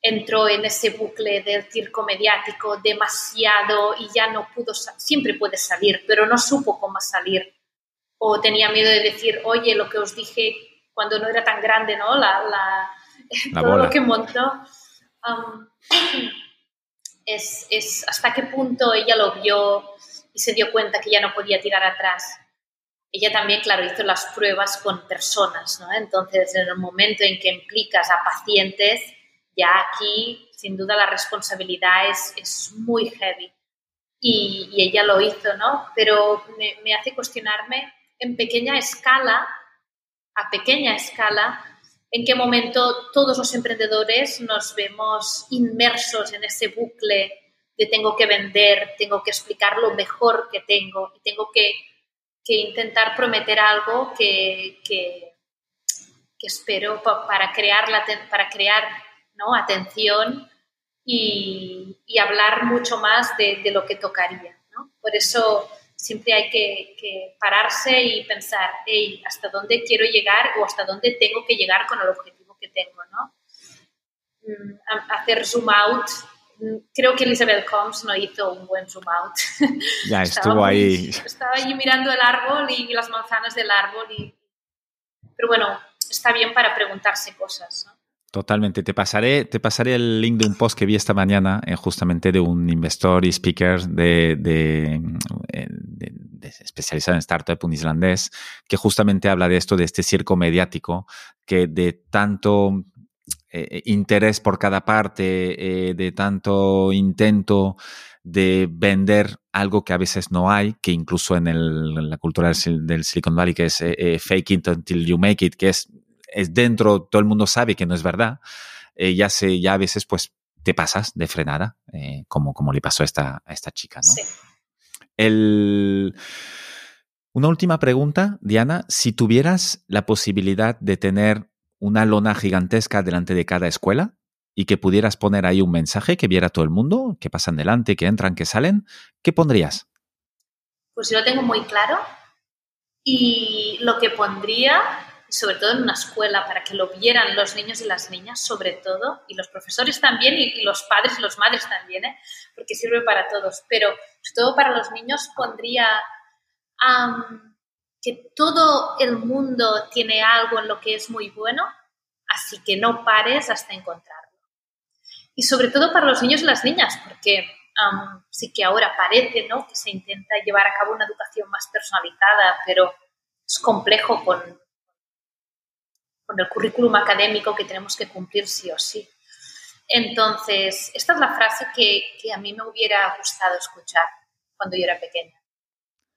entró en ese bucle del circo mediático demasiado y ya no pudo, siempre puede salir, pero no supo cómo salir. O tenía miedo de decir, oye, lo que os dije cuando no era tan grande, ¿no? La, la, todo lo que montó. Um, es, es hasta qué punto ella lo vio y se dio cuenta que ya no podía tirar atrás. Ella también, claro, hizo las pruebas con personas, ¿no? Entonces, en el momento en que implicas a pacientes, ya aquí, sin duda, la responsabilidad es, es muy heavy. Y, ella lo hizo, ¿no? Pero me, me hace cuestionarme en pequeña escala, a pequeña escala, en qué momento todos los emprendedores nos vemos inmersos en ese bucle de tengo que vender, tengo que explicar lo mejor que tengo y tengo que, que intentar prometer algo que, que, que espero para crear, la, para crear ¿no? atención y, y, hablar mucho más de, de lo que tocaría. ¿no? Por eso siempre hay que, que, pararse y pensar, hey, ¿hasta dónde quiero llegar o hasta dónde tengo que llegar con el objetivo que tengo? ¿no? Mm, hacer zoom out. Creo que Elizabeth Combs no hizo un buen zoom out. Ya estuvo ahí. Estaba allí mirando el árbol y las manzanas del árbol. Y, pero bueno, está bien para preguntarse cosas. ¿no? Totalmente. Te pasaré, te pasaré el link de un post que vi esta mañana, eh, justamente de un investor y speaker de, de, eh, de, de, especializado en startup, un islandés, que justamente habla de esto, de este circo mediático, que de tanto eh, interés por cada parte, eh, de tanto intento de vender algo que a veces no hay, que incluso en, el, en la cultura del, del, Silicon Valley, que es eh, fake it until you make it, que es es dentro, todo el mundo sabe que no es verdad, eh, ya, se, ya a veces pues te pasas de frenada, eh, como, como le pasó a esta, a esta chica, ¿no? Sí. El... Una última pregunta, Diana. Si tuvieras la posibilidad de tener una lona gigantesca delante de cada escuela y que pudieras poner ahí un mensaje que viera todo el mundo, que pasan delante, que entran, que salen, ¿qué pondrías? Pues yo lo tengo muy claro y lo que pondría sobre todo en una escuela, para que lo vieran los niños y las niñas, sobre todo, y los profesores también, y, los padres y las madres también, ¿eh? porque sirve para todos, pero sobre todo para los niños pondría que todo el mundo tiene algo en lo que es muy bueno, así que no pares hasta encontrarlo. Y sobre todo para los niños y las niñas, porque um, sí que ahora parece ¿no? que se intenta llevar a cabo una educación más personalizada, pero es complejo con, con el currículum académico que tenemos que cumplir sí o sí. Entonces, esta es la frase que, que a mí me hubiera gustado escuchar cuando yo era pequeña.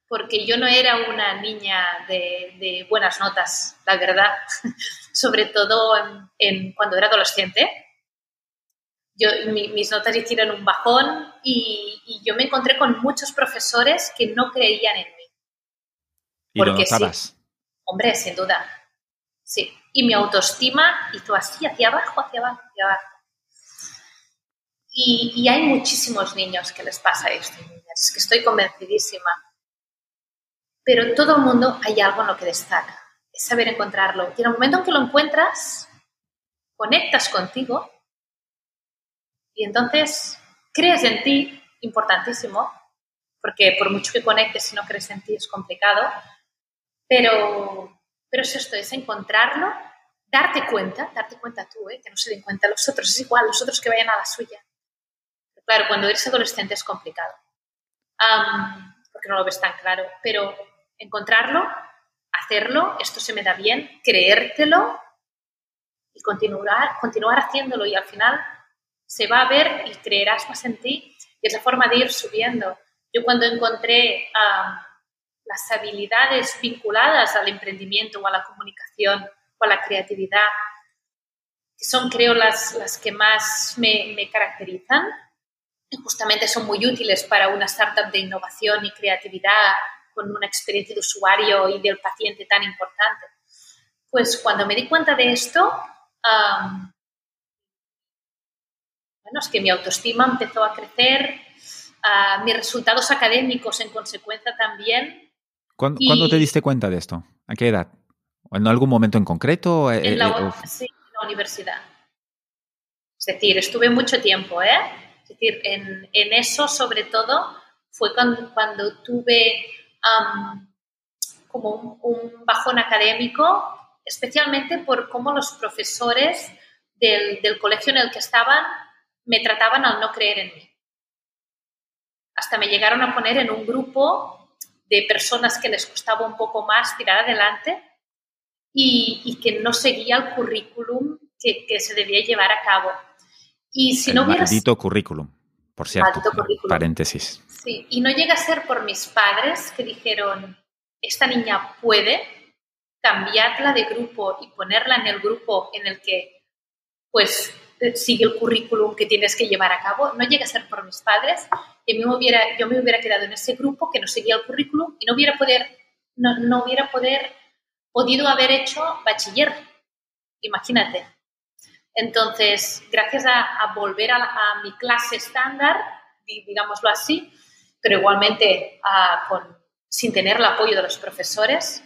Porque yo no era una niña de, de buenas notas, la verdad, sobre todo en, en, cuando era adolescente. Yo, mi, mis notas hicieron un bajón y, y, yo me encontré con muchos profesores que no creían en mí. ¿Y Porque lo notabas? Sí, hombre, sin duda. Sí, y mi autoestima hizo así, hacia abajo, hacia abajo, hacia abajo. Y, y hay muchísimos niños que les pasa esto, niñas, es que estoy convencidísima. Pero en todo el mundo hay algo en lo que destaca, es saber encontrarlo. Y en el momento en que lo encuentras, conectas contigo y entonces crees en ti, importantísimo, porque por mucho que conectes si no crees en ti es complicado, pero pero es esto, es encontrarlo, darte cuenta, darte cuenta tú, ¿eh? que no se den cuenta los otros, es igual, los otros que vayan a la suya. Claro, cuando eres adolescente es complicado, porque no lo ves tan claro, pero encontrarlo, hacerlo, esto se me da bien, creértelo y continuar, continuar haciéndolo y al final se va a ver y creerás más en ti y es la forma de ir subiendo. Yo cuando encontré... Las habilidades vinculadas al emprendimiento o a la comunicación o a la creatividad, que son creo las, las que más me, caracterizan justamente son muy útiles para una startup de innovación y creatividad con una experiencia de usuario y del paciente tan importante. Pues cuando me di cuenta de esto, bueno, es que mi autoestima empezó a crecer, mis resultados académicos en consecuencia también. ¿Cuándo, te diste cuenta de esto? ¿A qué edad? ¿En algún momento en concreto? Eh, en la, eh, sí, en la universidad. Es decir, estuve mucho tiempo, ¿eh? Es decir, en, eso sobre todo fue cuando, tuve como un, bajón académico, especialmente por cómo los profesores del, del colegio en el que estaban me trataban al no creer en mí. Hasta me llegaron a poner en un grupo de personas que les costaba un poco más tirar adelante y, que no seguía el currículum que, se debía llevar a cabo. Y si el no maldito currículum, por cierto, paréntesis. Sí, y no llega a ser por mis padres que dijeron, esta niña puede cambiarla de grupo y ponerla en el grupo en el que pues sigue el currículum que tienes que llevar a cabo. No llega a ser por mis padres. Y me hubiera, yo me hubiera quedado en ese grupo que no seguía el currículum y no hubiera, poder, no, no hubiera poder, podido haber hecho bachiller. Imagínate. Entonces, gracias a, volver a, mi clase estándar, digámoslo así, pero igualmente con, sin tener el apoyo de los profesores,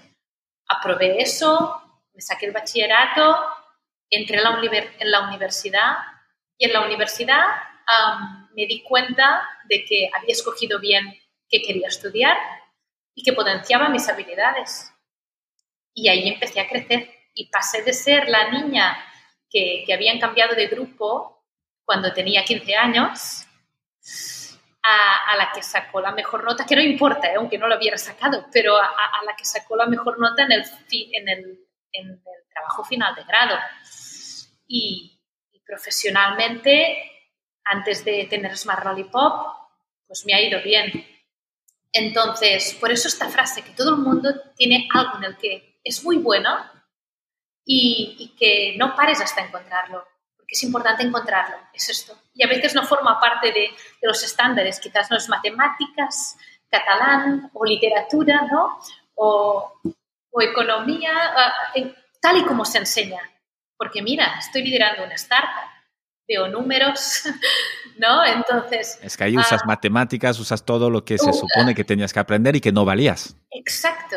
aprobé eso, me saqué el bachillerato, entré en la universidad y en la universidad me di cuenta de que había escogido bien qué quería estudiar y que potenciaba mis habilidades. Y ahí empecé a crecer y pasé de ser la niña que, habían cambiado de grupo cuando tenía 15 años a, la que sacó la mejor nota, que no importa, ¿eh? aunque no lo hubiera sacado, pero a, la que sacó la mejor nota en el trabajo final de grado y, profesionalmente, antes de tener Smart Lollipop, pues me ha ido bien. Entonces, por eso esta frase, que todo el mundo tiene algo en el que es muy bueno y, que no pares hasta encontrarlo, porque es importante encontrarlo, es esto. Y a veces no forma parte de, los estándares, quizás no es matemáticas, catalán o literatura, ¿no? O, o economía, tal y como se enseña. Porque mira, estoy liderando una startup, veo números, ¿no? Entonces... Es que ahí usas ah, matemáticas, usas todo lo que se uh, supone que tenías que aprender y que no valías. Exacto,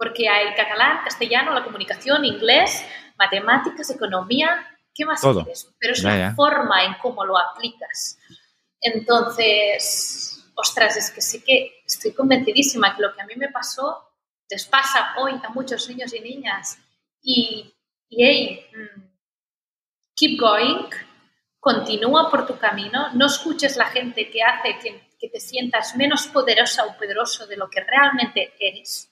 porque hay catalán, castellano, la comunicación, inglés, matemáticas, economía, ¿qué más quieres? Pero es la forma en cómo lo aplicas. Entonces, ostras, es que sí que estoy convencidísima que lo que a mí me pasó les pasa hoy a muchos niños y niñas. Y y hey, mm, keep going, continúa por tu camino, no escuches la gente que hace que, te sientas menos poderosa o poderoso de lo que realmente eres,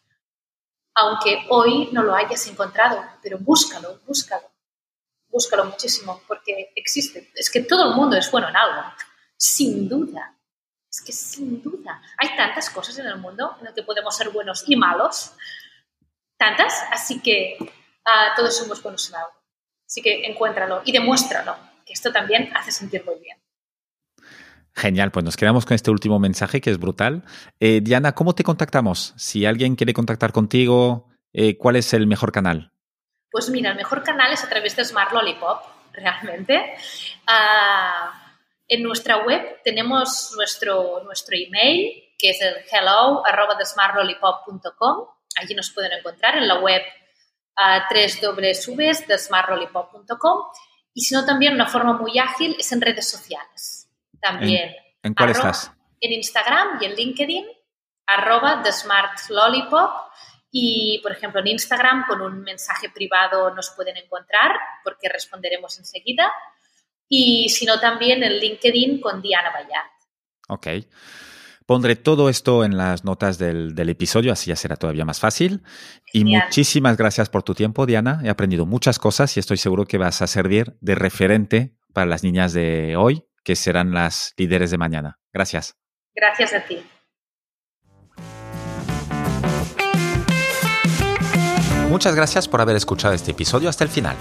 aunque hoy no lo hayas encontrado, pero búscalo, búscalo, búscalo muchísimo, porque existe, es que todo el mundo es bueno en algo, sin duda, es que sin duda, hay tantas cosas en el mundo en las que podemos ser buenos y malos, tantas, así que todos somos buenos en algo. Así que encuéntralo y demuéstralo, que esto también hace sentir muy bien. Genial, pues nos quedamos con este último mensaje que es brutal. Eh, Diana, ¿cómo te contactamos? Si alguien quiere contactar contigo, eh, ¿cuál es el mejor canal? Pues mira, el mejor canal es a través de Smart Lollipop, realmente. Ah, en nuestra web tenemos nuestro, nuestro email, que es el hello Allí nos pueden encontrar en la web a www.smartrollipop.com y si no también una forma muy ágil es en redes sociales. También. ¿En, cuál estás? En Instagram y en LinkedIn, arroba The Smart Lollipop. Y, por ejemplo, en Instagram con un mensaje privado nos pueden encontrar porque responderemos enseguida. Y si no, también en LinkedIn con Diana Bayard. Ok. Pondré todo esto en las notas del, episodio, así ya será todavía más fácil. Y muchísimas gracias por tu tiempo, Diana. He aprendido muchas cosas y estoy seguro que vas a servir de referente para las niñas de hoy, que serán las líderes de mañana. Gracias. Gracias a ti. Muchas gracias por haber escuchado este episodio hasta el final.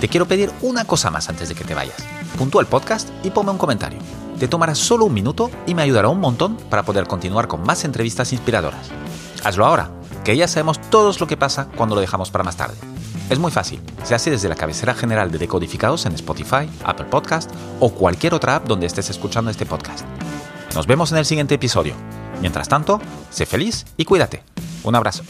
Te quiero pedir una cosa más antes de que te vayas. Puntúa el podcast y ponme un comentario. Te tomará solo un minuto y me ayudará un montón para poder continuar con más entrevistas inspiradoras. Hazlo ahora, que ya sabemos todos lo que pasa cuando lo dejamos para más tarde. Es muy fácil, se hace desde la cabecera general de Decodificados en Spotify, Apple Podcast o cualquier otra app donde estés escuchando este podcast. Nos vemos en el siguiente episodio. Mientras tanto, sé feliz y cuídate. Un abrazo.